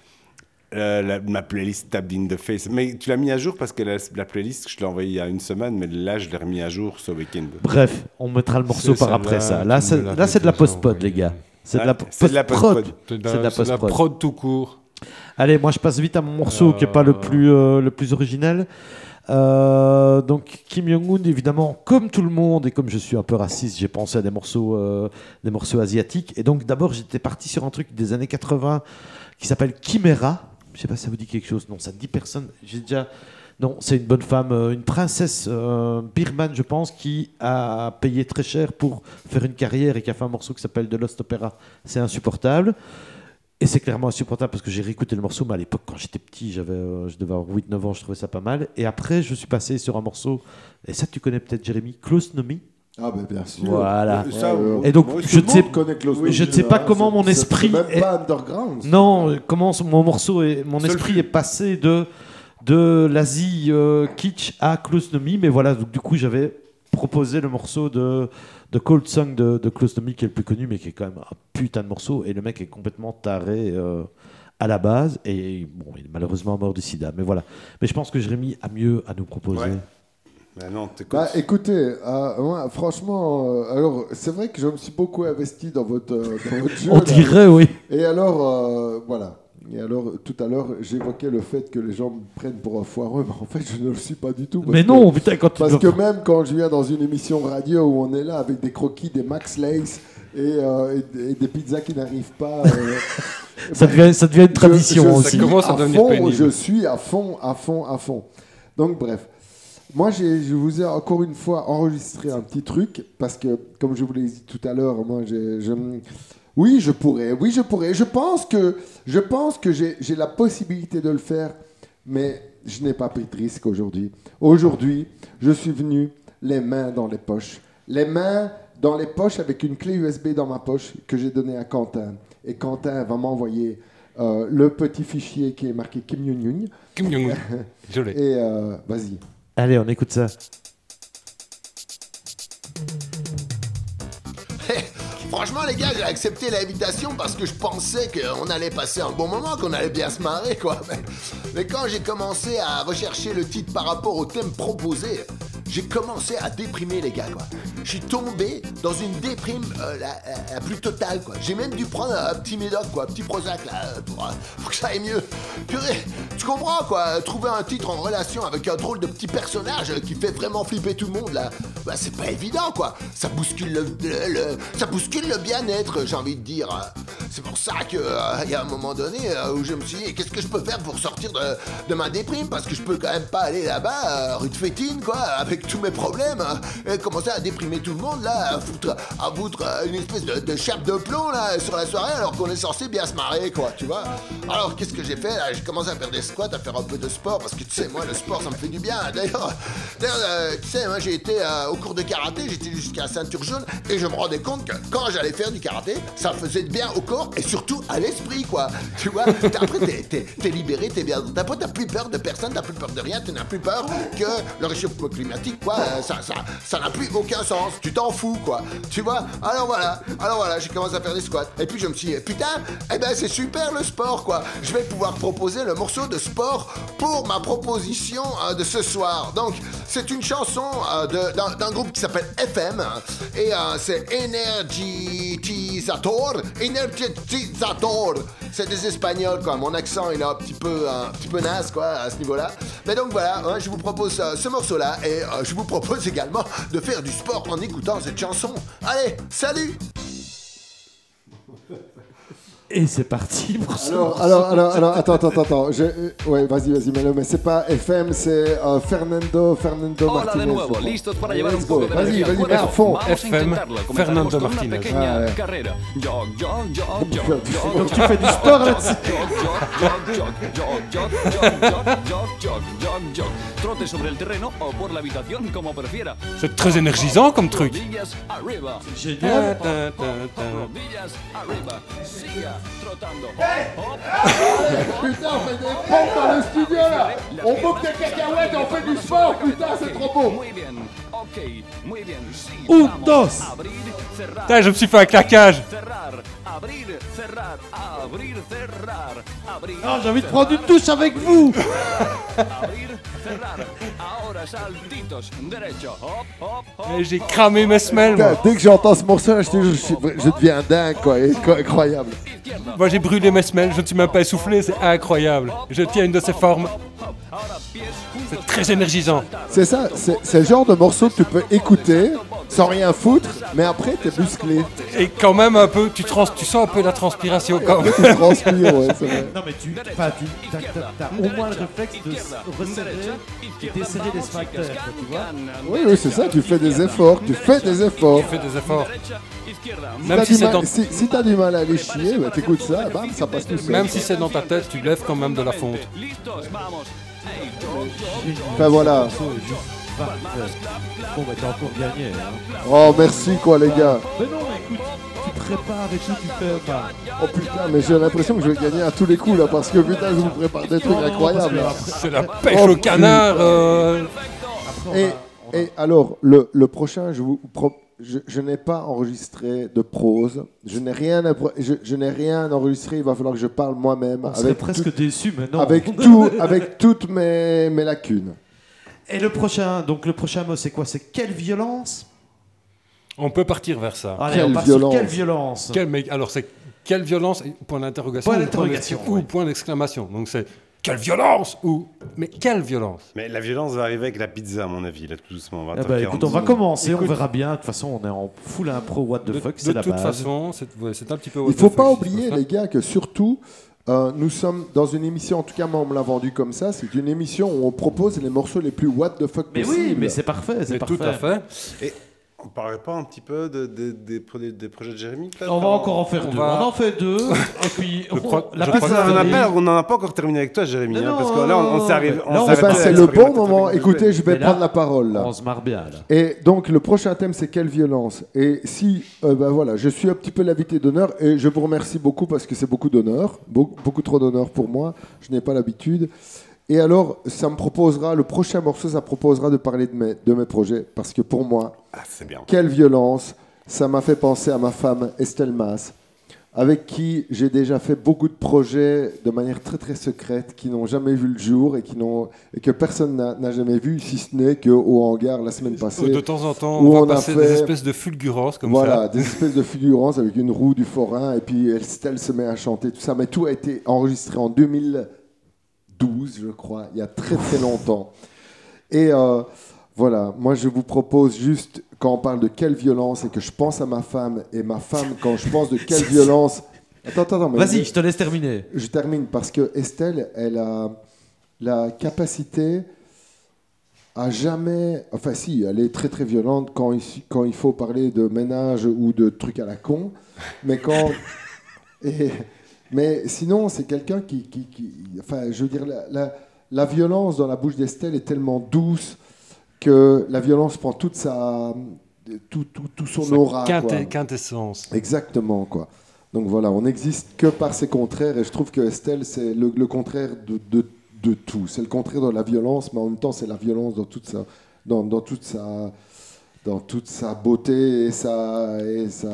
Euh, la- ma playlist Tabbed in the Face. Mais tu l'as mis à jour parce que la, la playlist, je l'ai envoyée il y a une semaine, mais là, je l'ai remis à jour ce week-end. Bref, on mettra le morceau par après ça. Là, c'est de la post-pod, les gars. C'est de la Ah, c'est de la post-prod. C'est de C'est de la c'est de la post-prod. prod tout court. Allez, moi je passe vite à mon morceau qui n'est pas le Euh. plus, euh, le plus originel. Euh, donc Kim Jong-un, évidemment, comme tout le monde et comme je suis un peu raciste, j'ai pensé à des morceaux, euh, des morceaux asiatiques. Et donc d'abord j'étais parti sur un truc des années 80 qui s'appelle Chimera. Je sais pas si ça vous dit quelque chose. Non, ça ne dit personne. J'ai déjà. Non, c'est une bonne femme, euh, une princesse euh, birmane, je pense, qui a payé très cher pour faire une carrière et qui a fait un morceau qui s'appelle The Lost Opera. C'est insupportable. Et c'est clairement insupportable parce que j'ai réécouté le morceau, mais à l'époque, quand j'étais petit, j'avais, euh, je devais avoir 8-9 ans, je trouvais ça pas mal. Et après, je suis passé sur un morceau, et ça, tu connais peut-être, Jérémy, Close Nomi. Ah, ben bien sûr. Voilà. Ça, Ouais. Et donc, moi je ne sais, Oui, je pas hein, comment mon esprit C'est même est- pas underground. Non, euh, comment mon morceau est, mon Seul esprit est passé de de l'Asie euh, kitsch à Close Nomi, mais voilà, donc du coup j'avais proposé le morceau de de Cold Song de, de Close Nomi qui est le plus connu, mais qui est quand même un putain de morceau, et le mec est complètement taré euh, à la base, et bon, il est malheureusement mort du sida, mais voilà. Mais je pense que Jérémy a mieux à nous proposer. Ouais. Bah non. Bah écoutez, euh, moi, franchement, euh, alors c'est vrai que je me suis beaucoup investi dans votre, euh, dans votre jeu. On là. dirait, oui. Et alors, euh, voilà. Et alors, tout à l'heure, j'évoquais le fait que les gens me prennent pour un foireux, mais en fait, je ne le suis pas du tout. Mais que- non, putain, quand tu Parce dois- que même quand je viens dans une émission radio où on est là avec des croquis, des Max Lace et, euh, et- et des pizzas qui n'arrivent pas. euh, ça, devient, ça devient une tradition je, je aussi. commence à à devenir fond, pénible. Je suis à fond, à fond, à fond. Donc bref. Moi, je vous ai encore une fois enregistré un petit truc parce que, comme je vous l'ai dit tout à l'heure, moi, je, oui, je pourrais, oui, je pourrais. Je pense que, je pense que j'ai j'ai la possibilité de le faire, mais je n'ai pas pris de risque aujourd'hui. Aujourd'hui, je suis venu les mains dans les poches, les mains dans les poches avec une clé USB dans ma poche que j'ai donnée à Quentin. Et Quentin va m'envoyer euh, le petit fichier qui est marqué Kim Jong-un. Kim Jong-un. Je l'ai. Et euh, vas-y. Allez, on écoute ça. Franchement, les gars, j'ai accepté l'invitation parce que je pensais qu'on allait passer un bon moment, qu'on allait bien se marrer, quoi. Mais, mais quand j'ai commencé à rechercher le titre par rapport au thème proposé, j'ai commencé à déprimer, les gars, quoi. Je suis tombé dans une déprime euh, la, plus totale, quoi. J'ai même dû prendre un petit médoc, quoi, un petit Prozac, là, euh, pour, euh, pour que ça aille mieux. Purée, tu comprends, quoi. Trouver un titre en relation avec un drôle de petit personnage qui fait vraiment flipper tout le monde, là, bah, c'est pas évident, quoi. Ça bouscule le, le- le- ça bouscule le bien-être, j'ai envie de dire. C'est pour ça que euh, il y a un moment donné euh, où je me suis dit, qu'est-ce que je peux faire pour sortir de, de ma déprime? Parce que je peux quand même pas aller là-bas, euh, rue de Fétine, quoi, avec tous mes problèmes, euh, et commencer à déprimer tout le monde, là, à foutre, à foutre euh, une espèce de, de chape de plomb, là, sur la soirée, alors qu'on est censé bien se marrer, quoi, tu vois. Alors, qu'est-ce que j'ai fait, J'ai commencé à faire des squats, à faire un peu de sport, parce que tu sais, moi, le sport, ça me fait du bien. D'ailleurs, d'ailleurs, tu sais, moi, j'ai été au cours de karaté, j'étais jusqu'à ceinture jaune, et je me rendais compte que quand j'allais faire du karaté, ça faisait bien au corps et surtout à l'esprit, quoi. Tu vois, après, t'es, libéré, t'es bien dans ta t'as plus peur de personne, t'as plus peur de rien, tu n'as plus peur que le réchauffement climatique, quoi. euh, Ça, ça, ça n'a plus aucun sens. Tu t'en fous, quoi. Tu vois Alors voilà, alors voilà, j'ai commencé à faire des squats. Et puis je me suis dit, putain, eh ben c'est super le sport, quoi. Je vais pouvoir proposer le morceau de sport pour ma proposition euh, de ce soir. Donc, c'est une chanson euh, d'un, groupe qui s'appelle FM. et euh, c'est C'est des Espagnols, quoi. Mon accent, est un petit peu, un naze, quoi, à ce niveau-là. Mais donc voilà, hein, je vous propose euh, ce morceau-là. Et euh, je vous propose également de faire du sport en écoutant cette chanson. Allez, salut Et c'est parti pour ce Alors, alors, alors, alors, attends, attends, attends. Je, euh, ouais, vas-y, vas-y, Melo, mais c'est pas FM, c'est euh, Fernando, Fernando Hola de Martinez. nuevo, je crois. listos para llevar un Let's go. poco de Vas-y, vas-y, mets à fond. FM, Fernando pequeña Ah, ouais. carrera. Jog, jog, jog, jog, faire du jog, sport. jog, Tu fais du sport là-dessus. jog, jog, jog, jog, jog, jog, jog, jog, jog, jog, jog. Trote sobre el terreno o por la habitación, como prefiera. C'est très énergisant comme truc. Rodillas arriba. Génial. Rodillas arriba. Siga trotando. Hop, Putain, on fait des pompes dans le studio là. On boucle des cacahuètes et on fait du sport, putain, c'est trop beau. Un, dos. Putain, je me suis fait un claquage. Ah, j'ai envie de prendre une douche avec vous. Abrir, cerrar. Ahora saltitos. Derecho. Hop, hop, hop. Et J'ai cramé mes semelles, Putain, moi. Dès que j'entends ce morceau là, je, te jure, je, suis- je deviens dingue quoi, et- quoi, incroyable. Izquierda. Moi, j'ai brûlé mes semelles, je ne suis même pas essoufflé, c'est incroyable. Je tiens une de ces formes. Hop. Ahora pies juntos. C'est très énergisant. C'est ça, c'est c'est le genre de morceau que tu peux écouter sans rien foutre, mais après t'es musclé. Et quand même un peu, tu, trans, tu sens un peu la transpiration quand même. Tu transpires, ouais, c'est vrai. Non mais tu, enfin, tu t'as, t'as- t'as au moins le réflexe de se resserrer et desserrer les tu vois. Oui, oui, c'est ça, tu fais des efforts, tu fais des efforts. Tu fais des efforts. Si Même t'as si dans, si, si t'as du mal à aller chier, bah, t'écoutes ça, bam, ça passe tout seul. même si c'est dans ta tête, tu lèves quand même de la fonte. Enfin voilà. Bon bah t'as encore gagné. Hein. Oh, merci quoi, les gars. Mais non, mais écoute, tu prépares et tout, tu fais. Enfin, Oh putain, mais j'ai l'impression que je vais gagner à tous les coups là, parce que putain, je vous prépare des trucs incroyables. C'est la pêche Oh, au canard. euh, après, Et, va- alors, le, le prochain, je vous pro- je, je n'ai pas enregistré de prose. Je n'ai rien, je, je n'ai rien enregistré. Il va falloir que je parle moi-même on serait avec, presque tout- mais non. avec tout, avec toutes mes, mes lacunes. Et le prochain, donc le prochain mot, c'est quoi? C'est quelle violence? On peut partir vers ça. Allez, Quelle on part sur violence. quelle violence mais alors, c'est quelle violence et Point d'interrogation. Point ou d'interrogation, Ou point d'exclamation. Donc c'est quelle violence Ou mais quelle violence? Mais la violence va arriver avec la pizza, à mon avis, là, tout doucement. Eh ben, 20h40. écoute, on va commencer, on verra bien. De toute façon, on est en full impro, what the De, fuck, de c'est la toute base. façon, c'est ouais, un petit peu. Il what faut the pas fuck, oublier, les gars, que surtout, euh, nous sommes dans une émission, en tout cas, moi, on me l'a vendu comme ça. C'est une émission où on propose les morceaux les plus what the fuck Mais possibles. oui, mais c'est parfait, c'est Mais parfait. tout à fait. On parlerait pas un petit peu de, de- des, pro- des projets de Jérémy On va encore en faire On deux. va- On en fait deux. et puis, crois- la on, on n'en a pas encore terminé avec toi, Jérémy, hein, non, parce que là, on, on s'est arrivé. on on Eh ben, c'est le bon moment. Écoutez, je vais là, prendre la parole là. On se marre bien, là. Et donc, le prochain thème, c'est quelle violence? Et si, euh, ben voilà, je suis un petit peu l'invité d'honneur et je vous remercie beaucoup parce que c'est beaucoup d'honneur, beaucoup, beaucoup trop d'honneur pour moi. Je n'ai pas l'habitude. Et alors, ça me proposera, le prochain morceau, ça proposera de parler de mes, de mes projets parce que pour moi, Ah, bien. quelle violence Ça m'a fait penser à ma femme Estelle Mas, avec qui j'ai déjà fait beaucoup de projets de manière très très secrète, qui n'ont jamais vu le jour et, qui n'ont, que personne n'a, jamais vu, si ce n'est qu'au hangar la semaine passée. De temps en temps, où on a fait- des espèces de fulgurances comme voilà, ça. des espèces de fulgurances avec une roue du forain, et puis Estelle se met à chanter, tout ça. Mais tout a été enregistré en 2012, je crois, il y a très très longtemps. Et euh, voilà, moi je vous propose juste, quand on parle de quelle violence et que je pense à ma femme, et ma femme, quand je pense de quelle violence. Attends, attends, attends. Vas-y, je- je te laisse terminer. je termine parce que Estelle, elle a la capacité à jamais. Enfin, si, elle est très très violente quand il, quand il faut parler de ménage ou de trucs à la con. Mais quand. Et- mais sinon, c'est quelqu'un qui, qui, qui- Enfin, je veux dire, la, la- la violence dans la bouche d'Estelle est tellement douce que la violence prend toute sa. Tout, tout, tout son Sa aura. quinte- quintessence. Exactement, quoi. Donc voilà, on n'existe que par ses contraires, et je trouve que Estelle, c'est le, le contraire de, de, de tout. C'est le contraire de la violence, mais en même temps, c'est la violence dans toute sa, dans, dans toute sa, dans toute sa beauté et sa, et sa,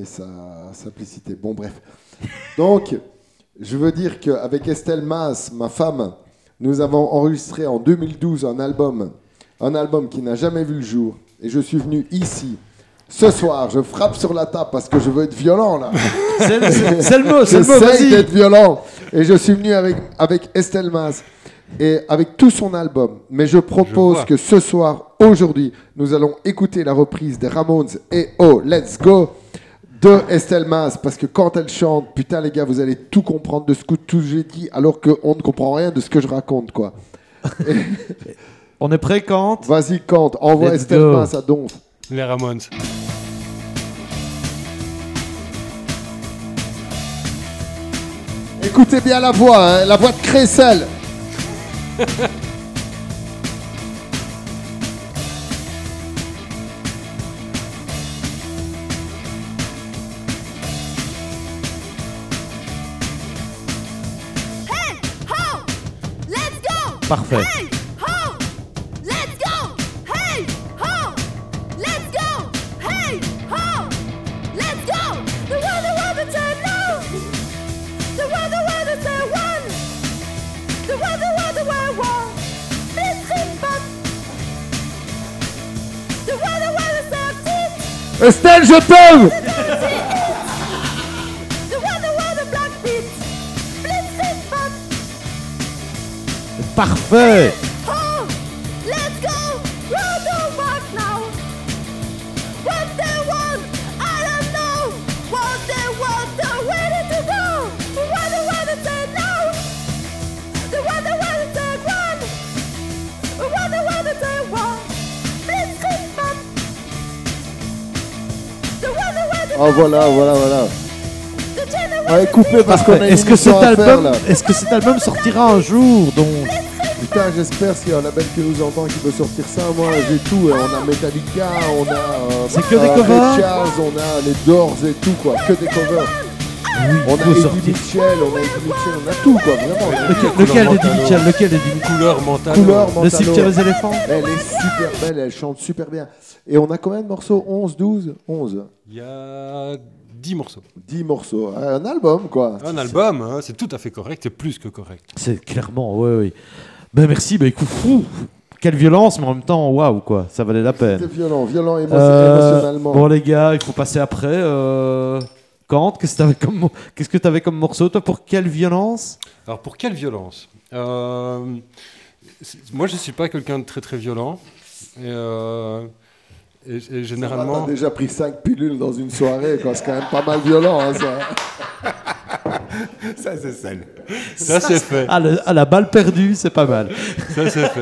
et sa simplicité. Bon, bref. Donc, je veux dire qu'avec Estelle Mas, ma femme, nous avons enregistré en 2012 un album, un album qui n'a jamais vu le jour, et je suis venu ici. Ce soir, je frappe sur la table parce que je veux être violent là. C'est le, mot, c'est le mot, J'essaye d'être violent. Et je suis venu avec, avec Estelle Mas et avec tout son album. Mais je propose que ce soir, aujourd'hui, nous allons écouter la reprise des Ramones et Oh, Let's Go de Estelle Mas. Parce que quand elle chante, putain les gars, vous allez tout comprendre de ce que tout j'ai dit alors qu'on ne comprend rien de ce que je raconte quoi. On est prêt quand Vas-y, Kant, envoie Let's Estelle go. Mas à Donf. Les Ramones. Écoutez bien la voix, hein, la voix de Cressel. Parfait. Hey, ho, let's go. Hey, ho, let's go. Hey, ho, let's go. The. The one. The one. The. Estelle, je t'aime to Oh voilà, voilà, voilà. Allez, coupez parce qu'on a une Est-ce que cet émission à faire album, là. est-ce que cet album sortira un jour donc? Putain, j'espère s'il y a un label qui nous entend qui peut sortir ça. Moi, j'ai tout. hein. On a Metallica, on a. euh, C'est que des euh, covers Charles, on a les Doors et tout, quoi. Que des covers. on a Eddie. Mitchell, on a Eddie Mitchell, on a tout, quoi. Vraiment. Lequel, lequel d'Eddie Mitchell Lequel d'Eddie Couleur mentale. Couleur, Le Montano. cimetière des éléphants Elle est super belle, elle chante super bien. Et on a combien de morceaux? 11, 12 11 Il y a 10 morceaux. 10 morceaux. Un album, quoi. Un album, hein, c'est tout à fait correct, c'est plus que correct. C'est clairement, oui, oui. Ben merci, ben écoute, fou. quelle violence, mais en même temps, waouh, quoi, ça valait la peine. C'était violent, violent émo- Euh, émotionnellement. bon, les gars, il faut passer après. Euh... Kant, qu'est-ce que t'avais comme, que t'avais comme morceau, toi, pour quelle violence? Alors pour quelle violence? Euh, Moi je suis pas quelqu'un de très très violent. Et, euh, et- et généralement. T'as déjà pris 5 pilules dans une soirée, quoi. C'est quand même pas mal violent, hein, ça. Ça, c'est sale. Ça c'est fait. ah, le- ah, la balle perdue, c'est pas mal. Ça c'est fait.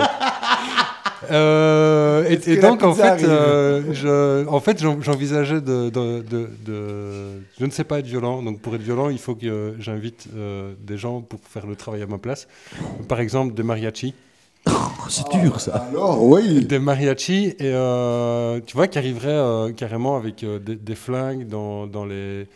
Euh, et, donc en fait, euh, je, en fait, j'en- j'envisageais de, de, de, de- je ne sais pas être violent. Donc pour être violent, il faut que j'invite euh, des gens pour faire le travail à ma place. Par exemple, des mariachis. Oh, c'est dur, ça. Alors, oui. Des mariachis et euh, tu vois qui arriveraient euh, carrément avec euh, des, des flingues dans, dans les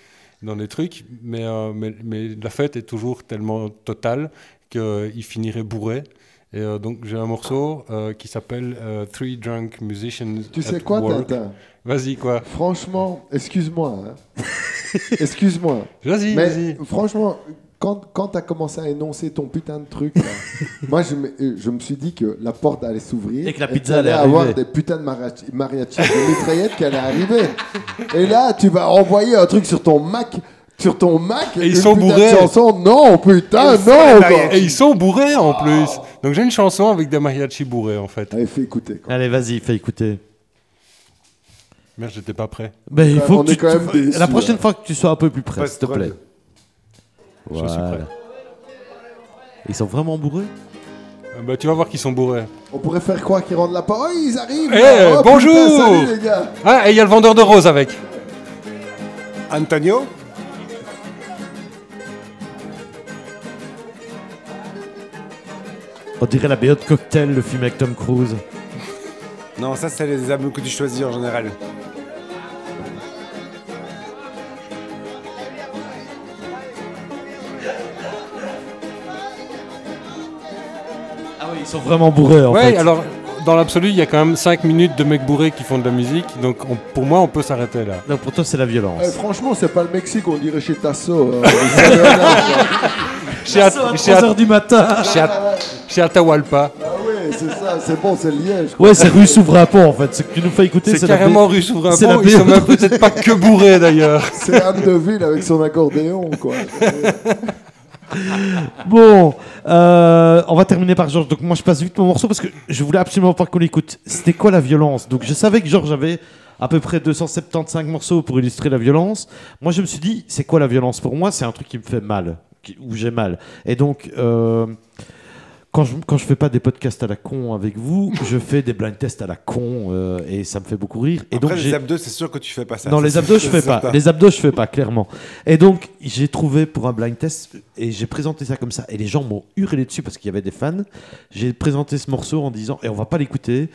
dans les trucs, mais, euh, mais mais la fête est toujours tellement totale qu'ils finiraient bourrés. Et euh, donc j'ai un morceau euh, qui s'appelle Three Drunk Musicians. Tu sais at quoi, Work. Tintin? Vas-y quoi. Franchement, excuse-moi. hein. excuse-moi. Vas-y, vas-y. franchement, quand, quand tu as commencé à énoncer ton putain de truc, là, moi je me, euh, je me suis dit que la porte allait s'ouvrir Et que la pizza allait avoir arriver. des putains de mariachi, mariachis, des mitraillettes qui allaient arriver. Et là, tu vas envoyer un truc sur ton Mac. Sur ton Mac, Et ils une sont putain de bourrés. chanson. Non, putain, Et non. Et ils sont bourrés en plus. Donc j'ai une chanson avec des mariachis bourrés en fait. Allez, fais écouter. quoi. Allez, vas-y, fais écouter. Merde, j'étais pas prêt. Ben, il faut on que est tu, quand même tu- la prochaine là. fois que tu sois un peu plus près, s'il te Post-prod. Je suis Voilà. prêt. Ils sont vraiment bourrés Euh, Bah, tu vas voir qu'ils sont bourrés. On pourrait faire croire qu'ils rendent la parole. Oh, ils arrivent. Eh. Oh, bonjour. putain, Salut les gars. Ah, et il y a le vendeur de roses avec. Antonio On dirait la BO de Cocktail, le film avec Tom Cruise. Non, ça, c'est les albums que tu choisis en général. Ils sont vraiment bourrés en ouais, fait. alors, dans l'absolu, il y a quand même 5 minutes de mecs bourrés qui font de la musique. Donc, on- pour moi, on peut s'arrêter là. Donc pour toi, c'est la violence. Eh, franchement, c'est pas le Mexique, on dirait chez Tasso. euh. Chez, At- à chez 3h At- du matin. chez At- chez Atahualpa. Ah ouais, c'est ça, c'est bon, c'est Liège. Ouais, c'est rue Souverain-Pont en fait. Ce que tu nous fais écouter, C'est c'est la carrément B- rue Souverain c'est la Pont. Ils sont même peut-être pas que bourrés d'ailleurs. C'est Anne de Ville avec son accordéon, quoi. Bon, euh, on va terminer par Georges. Donc moi, je passe vite mon morceau parce que je voulais absolument pas qu'on l'écoute. C'était quoi la violence? Donc je savais que Georges avait à peu près 275 morceaux pour illustrer la violence. Moi, je me suis dit, c'est quoi la violence? Pour moi, c'est un truc qui me fait mal, qui- où j'ai mal. Et donc, euh, quand je quand je fais pas des podcasts à la con avec vous, je fais des blind tests à la con euh, et ça me fait beaucoup rire. Et Après, donc les abdos, c'est sûr que tu fais pas ça. non, les abdos, je fais pas. Les abdos, je fais pas, clairement. Et donc, j'ai trouvé pour un blind test, et j'ai présenté ça comme ça, et les gens m'ont hurlé dessus parce qu'il y avait des fans. J'ai présenté ce morceau en disant, et on va pas l'écouter,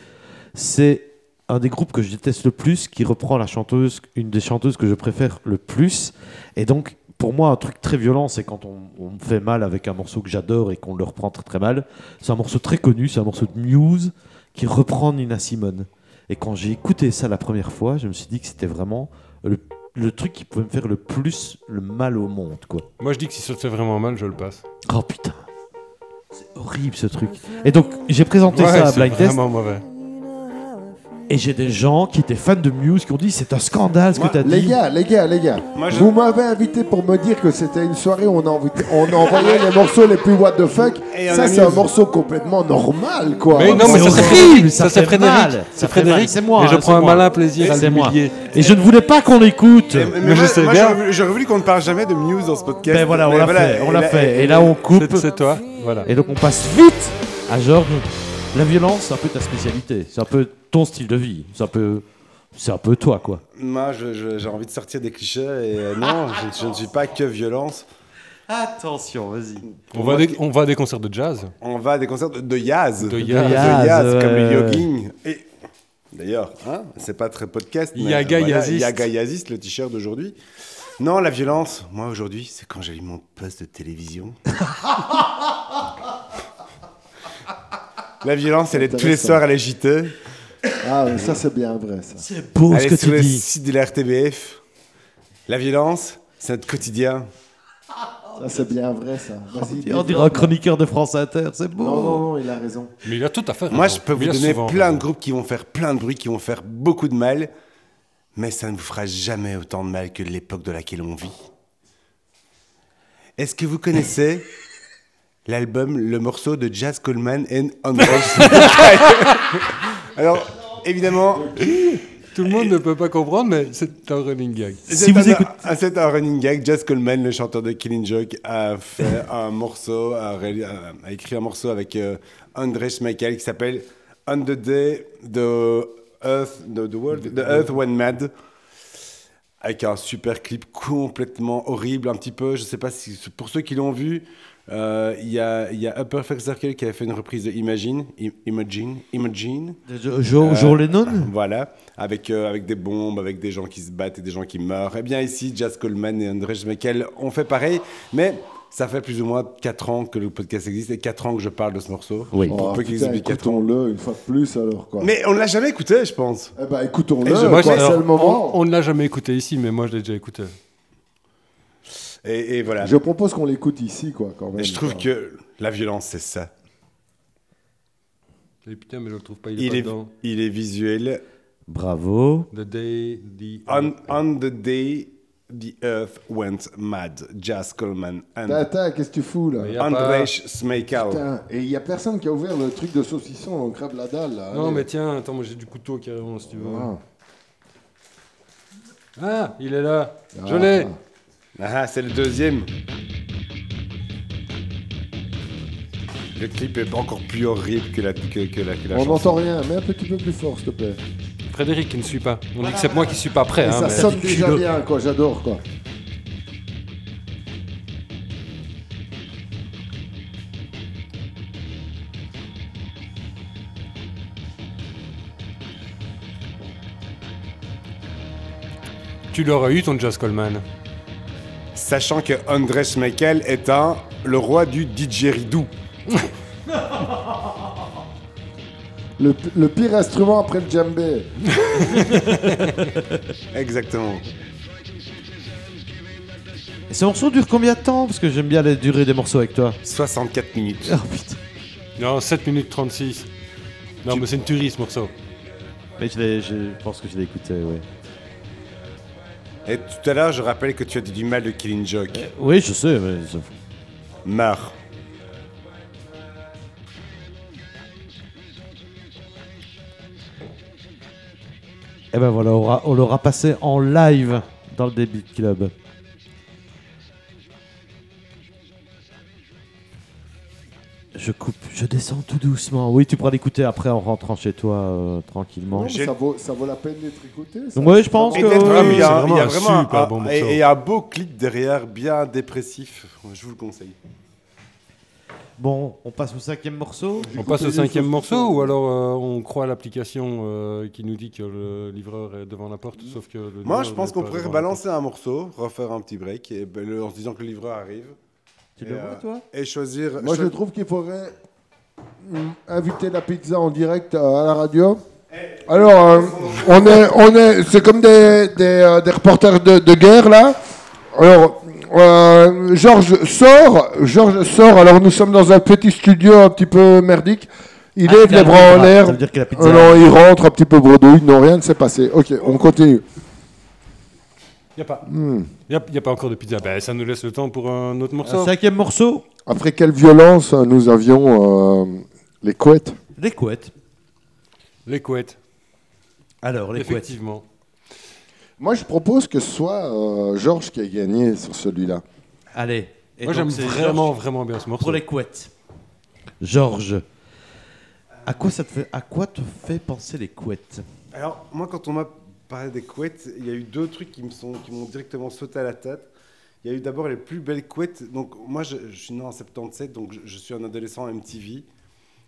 c'est un des groupes que je déteste le plus, qui reprend la chanteuse, une des chanteuses que je préfère le plus. Et donc, pour moi, un truc très violent, c'est quand on, on me fait mal avec un morceau que j'adore et qu'on le reprend très très mal. C'est un morceau très connu, c'est un morceau de Muse qui reprend Nina Simone. Et quand j'ai écouté ça la première fois, je me suis dit que c'était vraiment le, le truc qui pouvait me faire le plus le mal au monde, quoi. Moi, je dis que si ça te fait vraiment mal, je le passe. Oh putain, c'est horrible ce truc. Et donc j'ai présenté Ouais, ça à Blind Test vraiment mauvais. Et j'ai des gens qui étaient fans de Muse qui ont dit c'est un scandale ce Moi, que t'as dit. Les gars, les gars, les gars, Moi, je- vous m'avez invité pour me dire que c'était une soirée où on, a envie- on envoyait les morceaux les plus what the fuck. Et on Ça, a c'est un morceau complètement normal, quoi. Mais non, mais C'est ça c'est horrible, Frédéric. ça Ça c'est fait Frédéric. mal, C'est ça fait mal, Frédéric. c'est moi, Et je hein, prends c'est un moi. malin plaisir à C'est moi. l'humilier. Et je ne voulais pas qu'on l'écoute. Mais, Mais je moi- sais moi, bien. j'aurais voulu- J'aurais voulu qu'on ne parle jamais de Muse dans ce podcast. Ben voilà, on Mais l'a voilà, fait, on l'a et fait. Et là on coupe. C'est- C'est toi. Voilà. Et donc on passe vite à Georges. La violence, c'est un peu ta spécialité. C'est un peu ton style de vie. C'est un peu, c'est un peu toi, quoi. Moi, je- je- j'ai envie de sortir des clichés et euh, non, je, je ne suis pas que violence. Attention, vas-y. On va, à des, on va à des concerts de jazz. On va à des concerts de, de Yaz. De De Yaz. Yaz, ouais, comme le yogging. Et d'ailleurs, hein, c'est pas très podcast. mais Yaga voilà, Yaziste. Yaga Yaziste, le t-shirt d'aujourd'hui. Non, la violence, moi aujourd'hui, c'est quand j'allume mon poste de télévision. la violence, elle est tous les soirs à la JT. Ah, mais ça, c'est bien vrai, ça. C'est beau Elle ce est que sur tu le dis. site de la RTBF. La violence, c'est notre quotidien. Ça, c'est bien vrai, ça. Vas-y. On dirait un chroniqueur de France Inter, c'est beau. Non, non, non, il a raison. Mais il a tout à fait Moi, raison. je peux vous Il a donner souvent plein raison. de groupes qui vont faire plein de bruit, qui vont faire beaucoup de mal, mais ça ne vous fera jamais autant de mal que l'époque de laquelle on vit. Est-ce que vous connaissez l'album, le morceau de Jazz Coleman and Andros Alors, évidemment, Tout le monde ne peut pas comprendre, mais c'est un running gag. c'est vous un- écoutez- un- c'est un running gag. Jazz Coleman, le chanteur de Killing Joke, a fait un morceau, a, écrit un morceau avec euh, André Schmeichel qui s'appelle On the Day the Earth, the, the world, the Earth Went Mad. Avec un super clip complètement horrible, un petit peu. Je sais pas si pour ceux qui l'ont vu, euh, il y, a, y a A Perfect Circle qui avait fait une reprise de Imagine, I- Imagine, Imagine. Jo- Jo- Joe Lennon? Voilà, avec, euh, avec des bombes, avec des gens qui se battent et des gens qui meurent. Eh bien ici, Jazz Coleman et André Schmeichel ont fait pareil, mais ça fait plus ou moins 4 ans que le podcast existe et 4 ans que je parle de ce morceau. Oui. On Oh, peut qu'il putain, existe depuis 4 ans. écoutons-le une fois de plus, alors, quoi. Mais on ne l'a jamais écouté, je pense. Eh ben, écoutons-le, Et moi, c'est le moment. On, on ne l'a jamais écouté ici, mais moi je l'ai déjà écouté. Et, et voilà. Je propose qu'on l'écoute ici, quoi, quand même. Et je trouve quoi. que la violence, c'est ça. Et putain, mais je le trouve pas, il est Il pas est, dedans. il est visuel. Bravo. The day, the... On, on the day the earth went mad, Jazz Coleman and Tata, qu'est-ce que tu fous, là Mais y a André pas- Schmeichel. Putain, et il y a personne qui a ouvert le truc de saucisson, on crève la dalle, là. Non, Allez. mais tiens, attends, moi j'ai du couteau carrément si tu veux. Ah. Ah, il est là. Je Ah. l'ai. Ah, c'est le deuxième. Le clip est encore plus horrible que la, que, que la, que la On chanson. n'entend rien, mais un petit peu plus fort, s'il te plaît. Frédéric qui ne suit pas. On dit que c'est moi qui suis pas prêt. Et hein, ça mais- sonne déjà bien, quoi, j'adore, quoi. Tu l'aurais eu ton Jazz Coleman. Sachant que André Schmeichel est un, le roi du didgeridoo. Le, le pire instrument après le djembé. Exactement. Et ce morceau dure combien de temps? Parce que j'aime bien la durée des morceaux avec toi. 64 minutes. Oh putain. Non, 7 minutes 36. Non, mais c'est une tuerie ce morceau. Mais je, je pense que je l'ai écouté, oui. Et tout à l'heure, je rappelle que tu as dit du mal de Killing Joke. Oui, je sais, mais. Meurs. Eh ben voilà, on aura- on l'aura passé en live dans le Débit Club. Je coupe, je descends tout doucement. Oui, tu pourras l'écouter après en rentrant chez toi euh, tranquillement. Non, mais ça, vaut, ça vaut la peine d'être écouté. ça. Ouais, je pense Et que. vraiment- il y a, y vraiment un super un, bon et- morceau. et un beau clip derrière, bien dépressif. Je vous le conseille. Bon, on passe au cinquième morceau. On passe au cinquième choses morceau ou alors euh, on croit à l'application euh, qui nous dit que le livreur est devant la porte, sauf que le Moi, je pense qu'on pourrait rebalancer un morceau, refaire un petit break, et, ben, le- en se disant que le livreur arrive. Tu Et, le vois, euh, toi Et choisir. Moi, je cho- trouve qu'il faudrait mm, inviter la pizza en direct euh, à la radio. Alors, euh, on est, on est, c'est comme des, des, euh, des reporters de, de guerre là. Alors, euh, Georges sort, Georges sort. Alors, nous sommes dans un petit studio un petit peu merdique. Il Ah, lève les bras en l'air. Ça veut dire que la pizza Euh, non, arrive. il rentre un petit peu bredouille. Non, rien ne s'est passé. Ok, on continue. Il n'y a pas. Hmm. Y a, y a pas encore de pizza. Ben, ça nous laisse le temps pour un autre Un morceau. cinquième morceau Après quelle violence euh, nous avions euh, les couettes? Les couettes. Les couettes. Alors, les couettes. Effectivement. Moi, je propose que ce soit euh, Georges qui ait gagné sur celui-là. Allez. Et Moi, j'aime vraiment, vraiment bien ce morceau. Pour les couettes. Georges. À quoi ça te fait À quoi te fait penser les couettes? Alors, moi, quand on m'a parlé des couettes, il y a eu deux trucs qui me sont, qui m'ont directement sauté à la tête. Il y a eu d'abord les plus belles couettes. Donc, moi, je, je suis né en 77, donc je, je suis un adolescent MTV.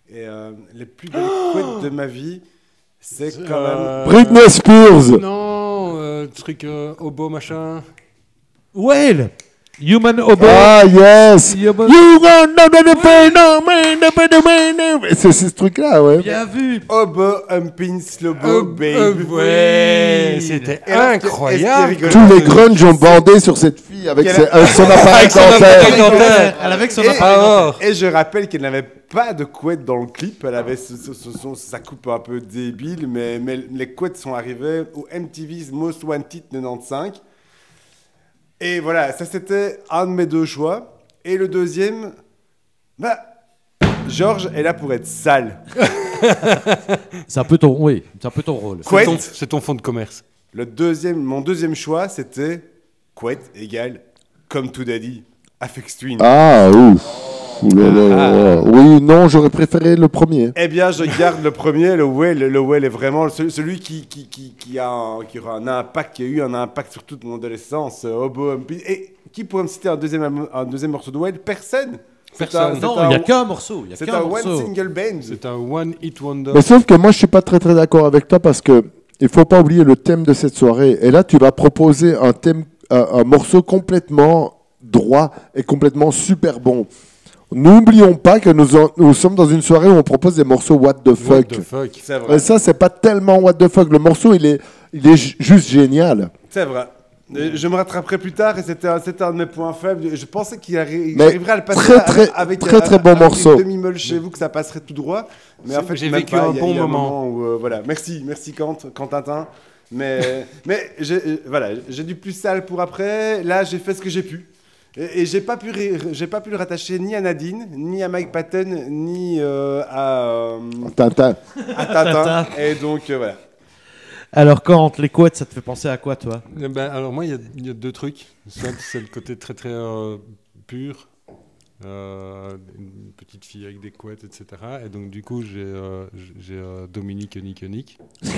Et euh, les plus belles couettes de ma vie, c'est quand même. Euh, Britney Spears. Non, euh, truc euh, hobo machin. Whale Human Hobo Ah yes. Human- You gonna know the pain, no man, the pain, the pain, the- C'est ce truc-là, ouais. Bien vu Obo, Humpin, Slobo, Euh, Babe. euh, ouais, c'était incroyable. Tous les grunge ont bandé sur cette fille. Avec, son appareil dentaire. avec son appareil et je rappelle qu'elle n'avait pas de couette dans le clip. Elle avait sa coupe un peu débile, mais, mais les couettes sont arrivées au MTV's Most Wanted 95. Et voilà, ça c'était un de mes deux choix. Et le deuxième, bah, Georges est là pour être sale. C'est un peu ton, oui, c'est un peu ton rôle. C'est ton, c'est ton fond de commerce. Le deuxième, mon deuxième choix, c'était couette égale comme tout daddy, Afex Twin. Ah, ouf. Ouh là là là. Oui, non, j'aurais préféré le premier. Eh bien, je garde le premier, le Well. Le Well est vraiment ce- celui qui, qui, qui, qui a un, qui aura un impact, qui a eu un impact sur toute mon adolescence. euh. Et qui pourrait me citer un deuxième, un morceau de Well? Personne. Personne. un- Non, un- il n'y a qu'un morceau. Il y a C'est qu'un un one morceau. single band. C'est un one hit wonder. Mais sauf que moi, je suis pas très très d'accord avec toi parce que il faut pas oublier le thème de cette soirée. Et là, tu vas proposer un thème, un, un morceau complètement droit et complètement super bon. N'oublions pas que nous, en- nous sommes dans une soirée où on propose des morceaux what the What fuck. the fuck. C'est vrai. Et ça, c'est pas tellement what the fuck. Le morceau, il est, il est ju- juste génial. C'est vrai. Euh, Je me rattraperai plus tard et c'était un, c'était un de mes points faibles. Je pensais qu'il arri- arriverait à le passer très, avec- très, avec, très, très bon avec morceau. Demi-meule chez vous que ça passerait tout droit. Mais en fait, J'ai vécu pas. un Il y a- bon il y a moment. où, euh, voilà. Merci, merci Quant, Quentin. Mais, mais j'ai, euh, voilà, j'ai du plus sale pour après. Là, j'ai fait ce que j'ai pu. Et, et j'ai pas pu, j'ai pas pu le rattacher ni à Nadine, ni à Mike Patton, ni euh, à, euh, Tintin. à Tintin. Et donc euh, voilà. Alors, quand les couettes, ça te fait penser à quoi, toi? Eh ben, alors moi, il y a- il y, a deux trucs. Soit c'est le côté très très euh, pur, euh, une petite fille avec des couettes, etc. Et donc du coup, j'ai euh, euh, Dominique Nick Nick.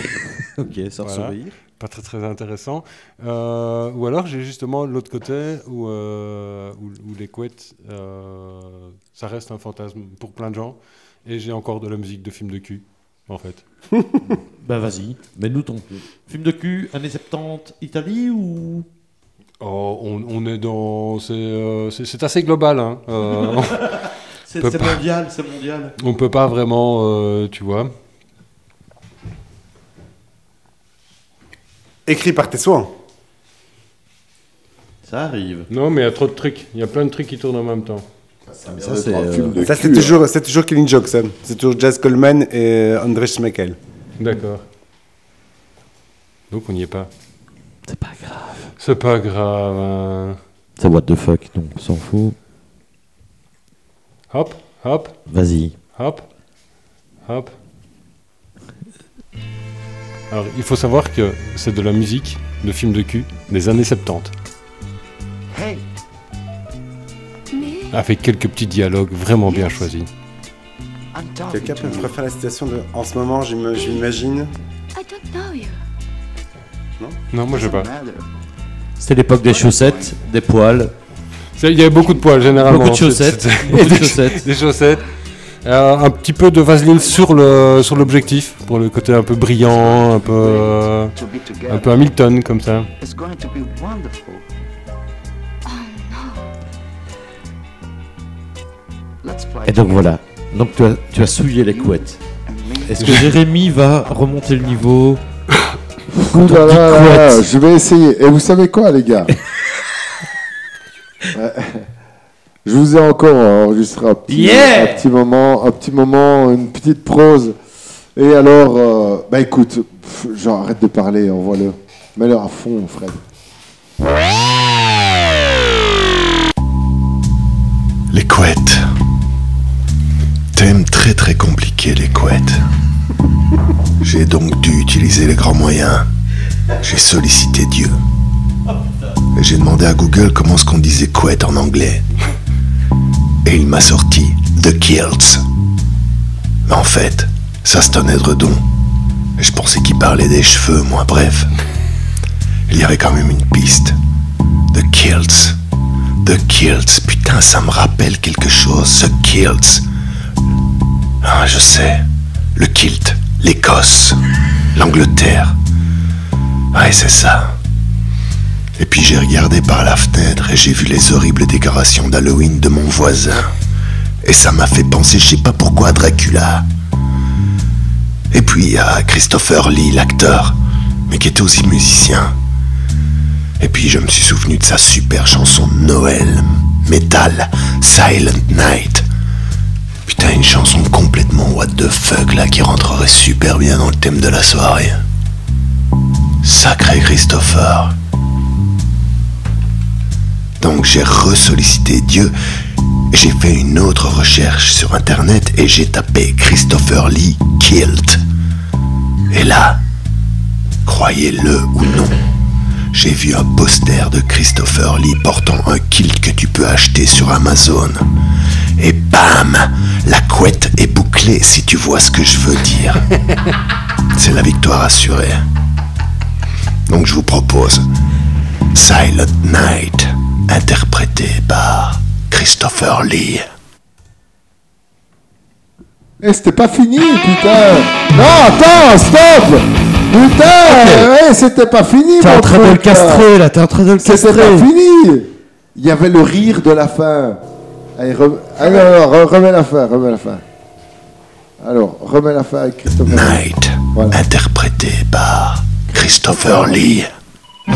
Ok, sans Voilà. sourire. Pas très très intéressant. Euh, ou alors j'ai justement l'autre côté où, euh, où, où les couettes, euh, ça reste un fantasme pour plein de gens. Et j'ai encore de la musique de film de cul, en fait. Bah, vas-y, mets-nous ton film de cul, années 70, Italie ou. Oh, on, on est dans... C'est euh, assez global. Hein. Euh, C'est peut c'est pas. mondial, c'est mondial. on peut pas vraiment, euh, tu vois... Écrit par tes soins. Ça arrive. Non, mais il y a trop de trucs. Il y a plein de trucs qui tournent en même temps. ça, c'est, euh, de Ça, c'est toujours, c'est toujours Killing Joke, ça. C'est toujours Jazz Coleman et André Schmeckel. D'accord. Donc on n'y est pas. C'est pas grave. C'est pas grave. hein. C'est what the fuck, donc on s'en fout. Hop, hop, Vas-y. hop, hop. Alors, il faut savoir que c'est de la musique de film de cul des années 70. Avec quelques petits dialogues vraiment bien choisis. Quelqu'un peut me refaire la citation de En ce moment, know you. Non, moi je sais pas. C'était l'époque des chaussettes, des poils. Il y avait beaucoup de poils généralement. Beaucoup de chaussettes, C'était- beaucoup de des- chaussettes. Des chaussettes. Euh, un petit peu de vaseline sur le sur l'objectif pour le côté un peu brillant, un peu euh, un peu Hamilton comme ça. It's going to be wonderful. Let's play Et donc voilà. Donc tu as, tu as souillé les couettes. Est-ce que Jérémy va remonter le niveau Ouh là là là là, couette. je vais essayer. Et vous savez quoi, les gars? Je vous ai encore enregistré un petit, Yeah un petit moment, un petit moment, une petite prose. Et alors, euh, bah écoute, genre arrête de parler, envoie-le. Mets-le à fond, Fred. Les couettes. Thème très très compliqué, les couettes. J'ai donc dû utiliser les grands moyens. J'ai sollicité Dieu. Et j'ai demandé à Google comment ce qu'on disait couette en anglais. Et il m'a sorti The Kilts. Mais en fait, ça c'est un édredon. Et je pensais qu'il parlait des cheveux, moi, bref. Il y avait quand même une piste. The Kilts. The Kilts, putain, ça me rappelle quelque chose, The Kilts. Ah, je sais. Le kilt, l'Écosse, l'Angleterre. Ouais, c'est ça. Et puis j'ai regardé par la fenêtre et j'ai vu les horribles décorations d'Halloween de mon voisin. Et ça m'a fait penser, je sais pas pourquoi, à Dracula. Et puis à Christopher Lee, l'acteur, mais qui était aussi musicien. Et puis je me suis souvenu de sa super chanson de Noël, Metal, Silent Night. Putain, une chanson complètement what the fuck là qui rentrerait super bien dans le thème de la soirée. Sacré Christopher. Donc j'ai ressollicité Dieu. J'ai fait une autre recherche sur internet et j'ai tapé Christopher Lee Kilt. Et là, croyez-le ou non, j'ai vu un poster de Christopher Lee portant un kilt que tu peux acheter sur Amazon. Et bam La couette est bouclée si tu vois ce que je veux dire. C'est la victoire assurée. Donc je vous propose Silent Night, interprété par Christopher Lee. Eh, c'était pas fini, putain Non, attends, stop Putain ouais, c'était pas fini, T'es en train de le castrer là, t'es en train de le C'était castrer. pas fini Il y avait le rire de la fin. Allez, re- Allez, alors, re- remets la fin, remets la fin. Alors, remets la fin avec Christopher. Night, interprété par Christopher Lee.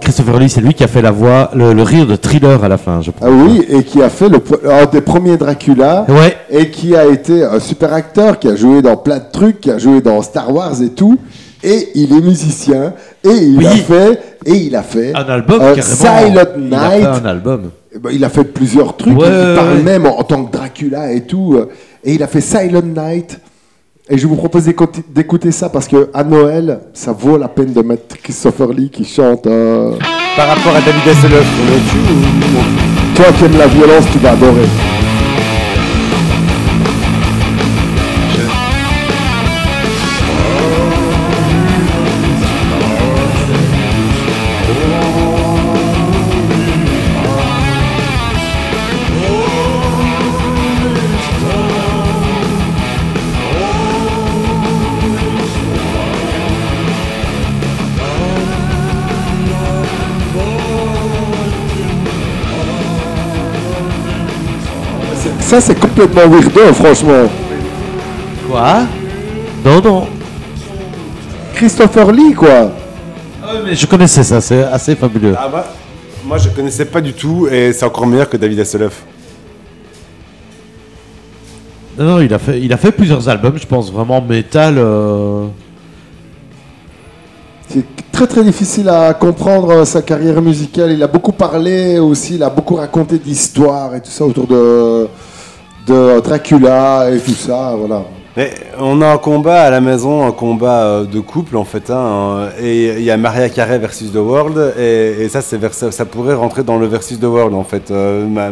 Christopher Lee, c'est lui qui a fait la voix, le, le rire de thriller à la fin, je crois. Ah oui, et qui a fait le, un des premiers Dracula. Ouais. Et qui a été un super acteur, qui a joué dans plein de trucs, qui a joué dans Star Wars et tout. Et il est musicien. Et il a fait. Et il a fait. Un album euh. Silent Il a Night. fait un album. Eh ben, il a fait plusieurs trucs. Ouais, il parle ouais. même en, en tant que Dracula et tout. Et il a fait Silent Night. Et je vous propose d'écouter- ça parce que à Noël, ça vaut la peine de mettre Christopher Lee qui chante. euh, Par rapport à David Hasselhoff, Toi qui aimes la violence, tu vas adorer. Ça, c'est complètement weirdo, franchement. Quoi? Non, non. Christopher Lee, quoi. Mais je connaissais ça, c'est assez fabuleux. Ah bah, moi je connaissais pas du tout et c'est encore meilleur que David Hasselhoff. Non, non, il a fait, il a fait plusieurs albums, je pense vraiment métal. euh, C'est très très difficile à comprendre euh, sa carrière musicale. Il a beaucoup parlé aussi, il a beaucoup raconté d'histoires et tout ça autour de, de Dracula et tout ça, voilà. Mais on a un combat à la maison, un combat euh, de couple en fait, hein, euh, et il y a Maria Carey versus The World, et, et ça, c'est vers- ça, ça pourrait rentrer dans le versus The World en fait. Euh, ma,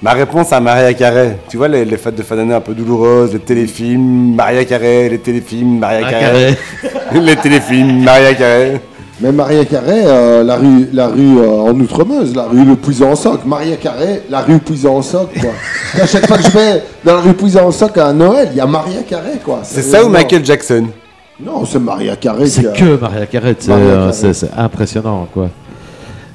ma réponse à Maria Carey, tu vois les, les fêtes de fin d'année un peu douloureuses, les téléfilms, Maria Carey, les téléfilms, Maria Maria Carey, les téléfilms, Maria Carey. Mais Maria Carré, euh, la rue, la rue euh, en Outremeuse, la rue Le Puisant-en-Soc. Maria Carré, la rue Puisant-en-Soc, quoi. à chaque fois que je vais dans la rue Puisant-en-Soc à Noël, il y a Maria Carré, quoi. C'est ça ou Michael Jackson? Non, c'est Maria Carré. qui C'est a- que Maria Carey, c'est Maria euh, Carey. c'est- c'est impressionnant quoi.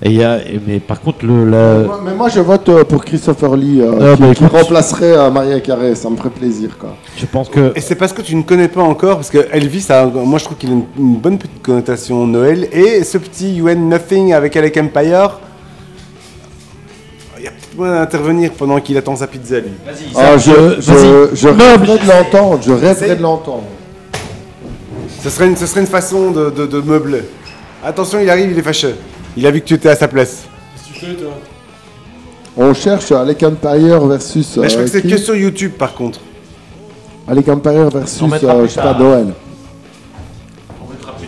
Et y a, mais par contre le, la- Moi- Mais moi, je vote euh, pour Christopher Lee, euh, Ah, qui, bah, qui remplacerait euh, Maria Carré. Ça me ferait plaisir, quoi. je pense que Et c'est parce que tu ne connais pas encore, parce que Elvis, a, moi je trouve qu'il a une, une bonne petite connotation Noël, et ce petit Ain't Nothing avec Alec Empire, il y a peut-être moyen d'intervenir pendant qu'il attend sa pizza lui. Ah, je, euh, je, vas-y. rêverais de l'entendre. Je rêverais de l'entendre. Ce serait une, ce serait une façon de, de, de meubler. Attention, il arrive, il est fâché. Il a vu que tu étais à sa place. Qu'est-ce que tu fais, toi On cherche Alec Empire versus. Mais je crois euh, que c'est qui que sur YouTube par contre. Alec Empire versus, On mettra euh, plus je sais pas, tard. Noël.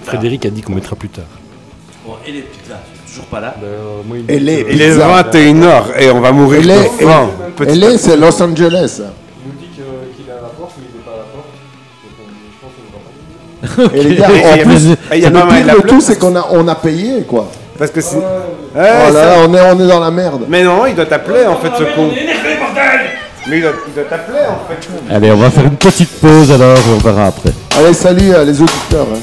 Frédéric a dit qu'on mettra plus tard. Bon, et les pizzas, toujours pas là. Ben, euh, il les- que- Il est Bizarre. 21h et on va mourir Elle de est, faim. Petit- elle est, c'est Los Angeles. Il nous dit que- qu'il est à la porte, mais il n'est pas à la porte. Donc, on- je pense qu'on va pas. Et les gars, Et- en il y a plus, même- il y a le la tout, c'est qu'on a, on a payé, quoi. Parce que si. Ouais, oh là ça- là, on est, on est dans la merde. Mais non, il doit t'appeler en fait ce con. Mais il doit, il doit t'appeler en fait. Allez, on va faire une petite pause alors et on verra après. Allez, salut euh, les auditeurs. hein.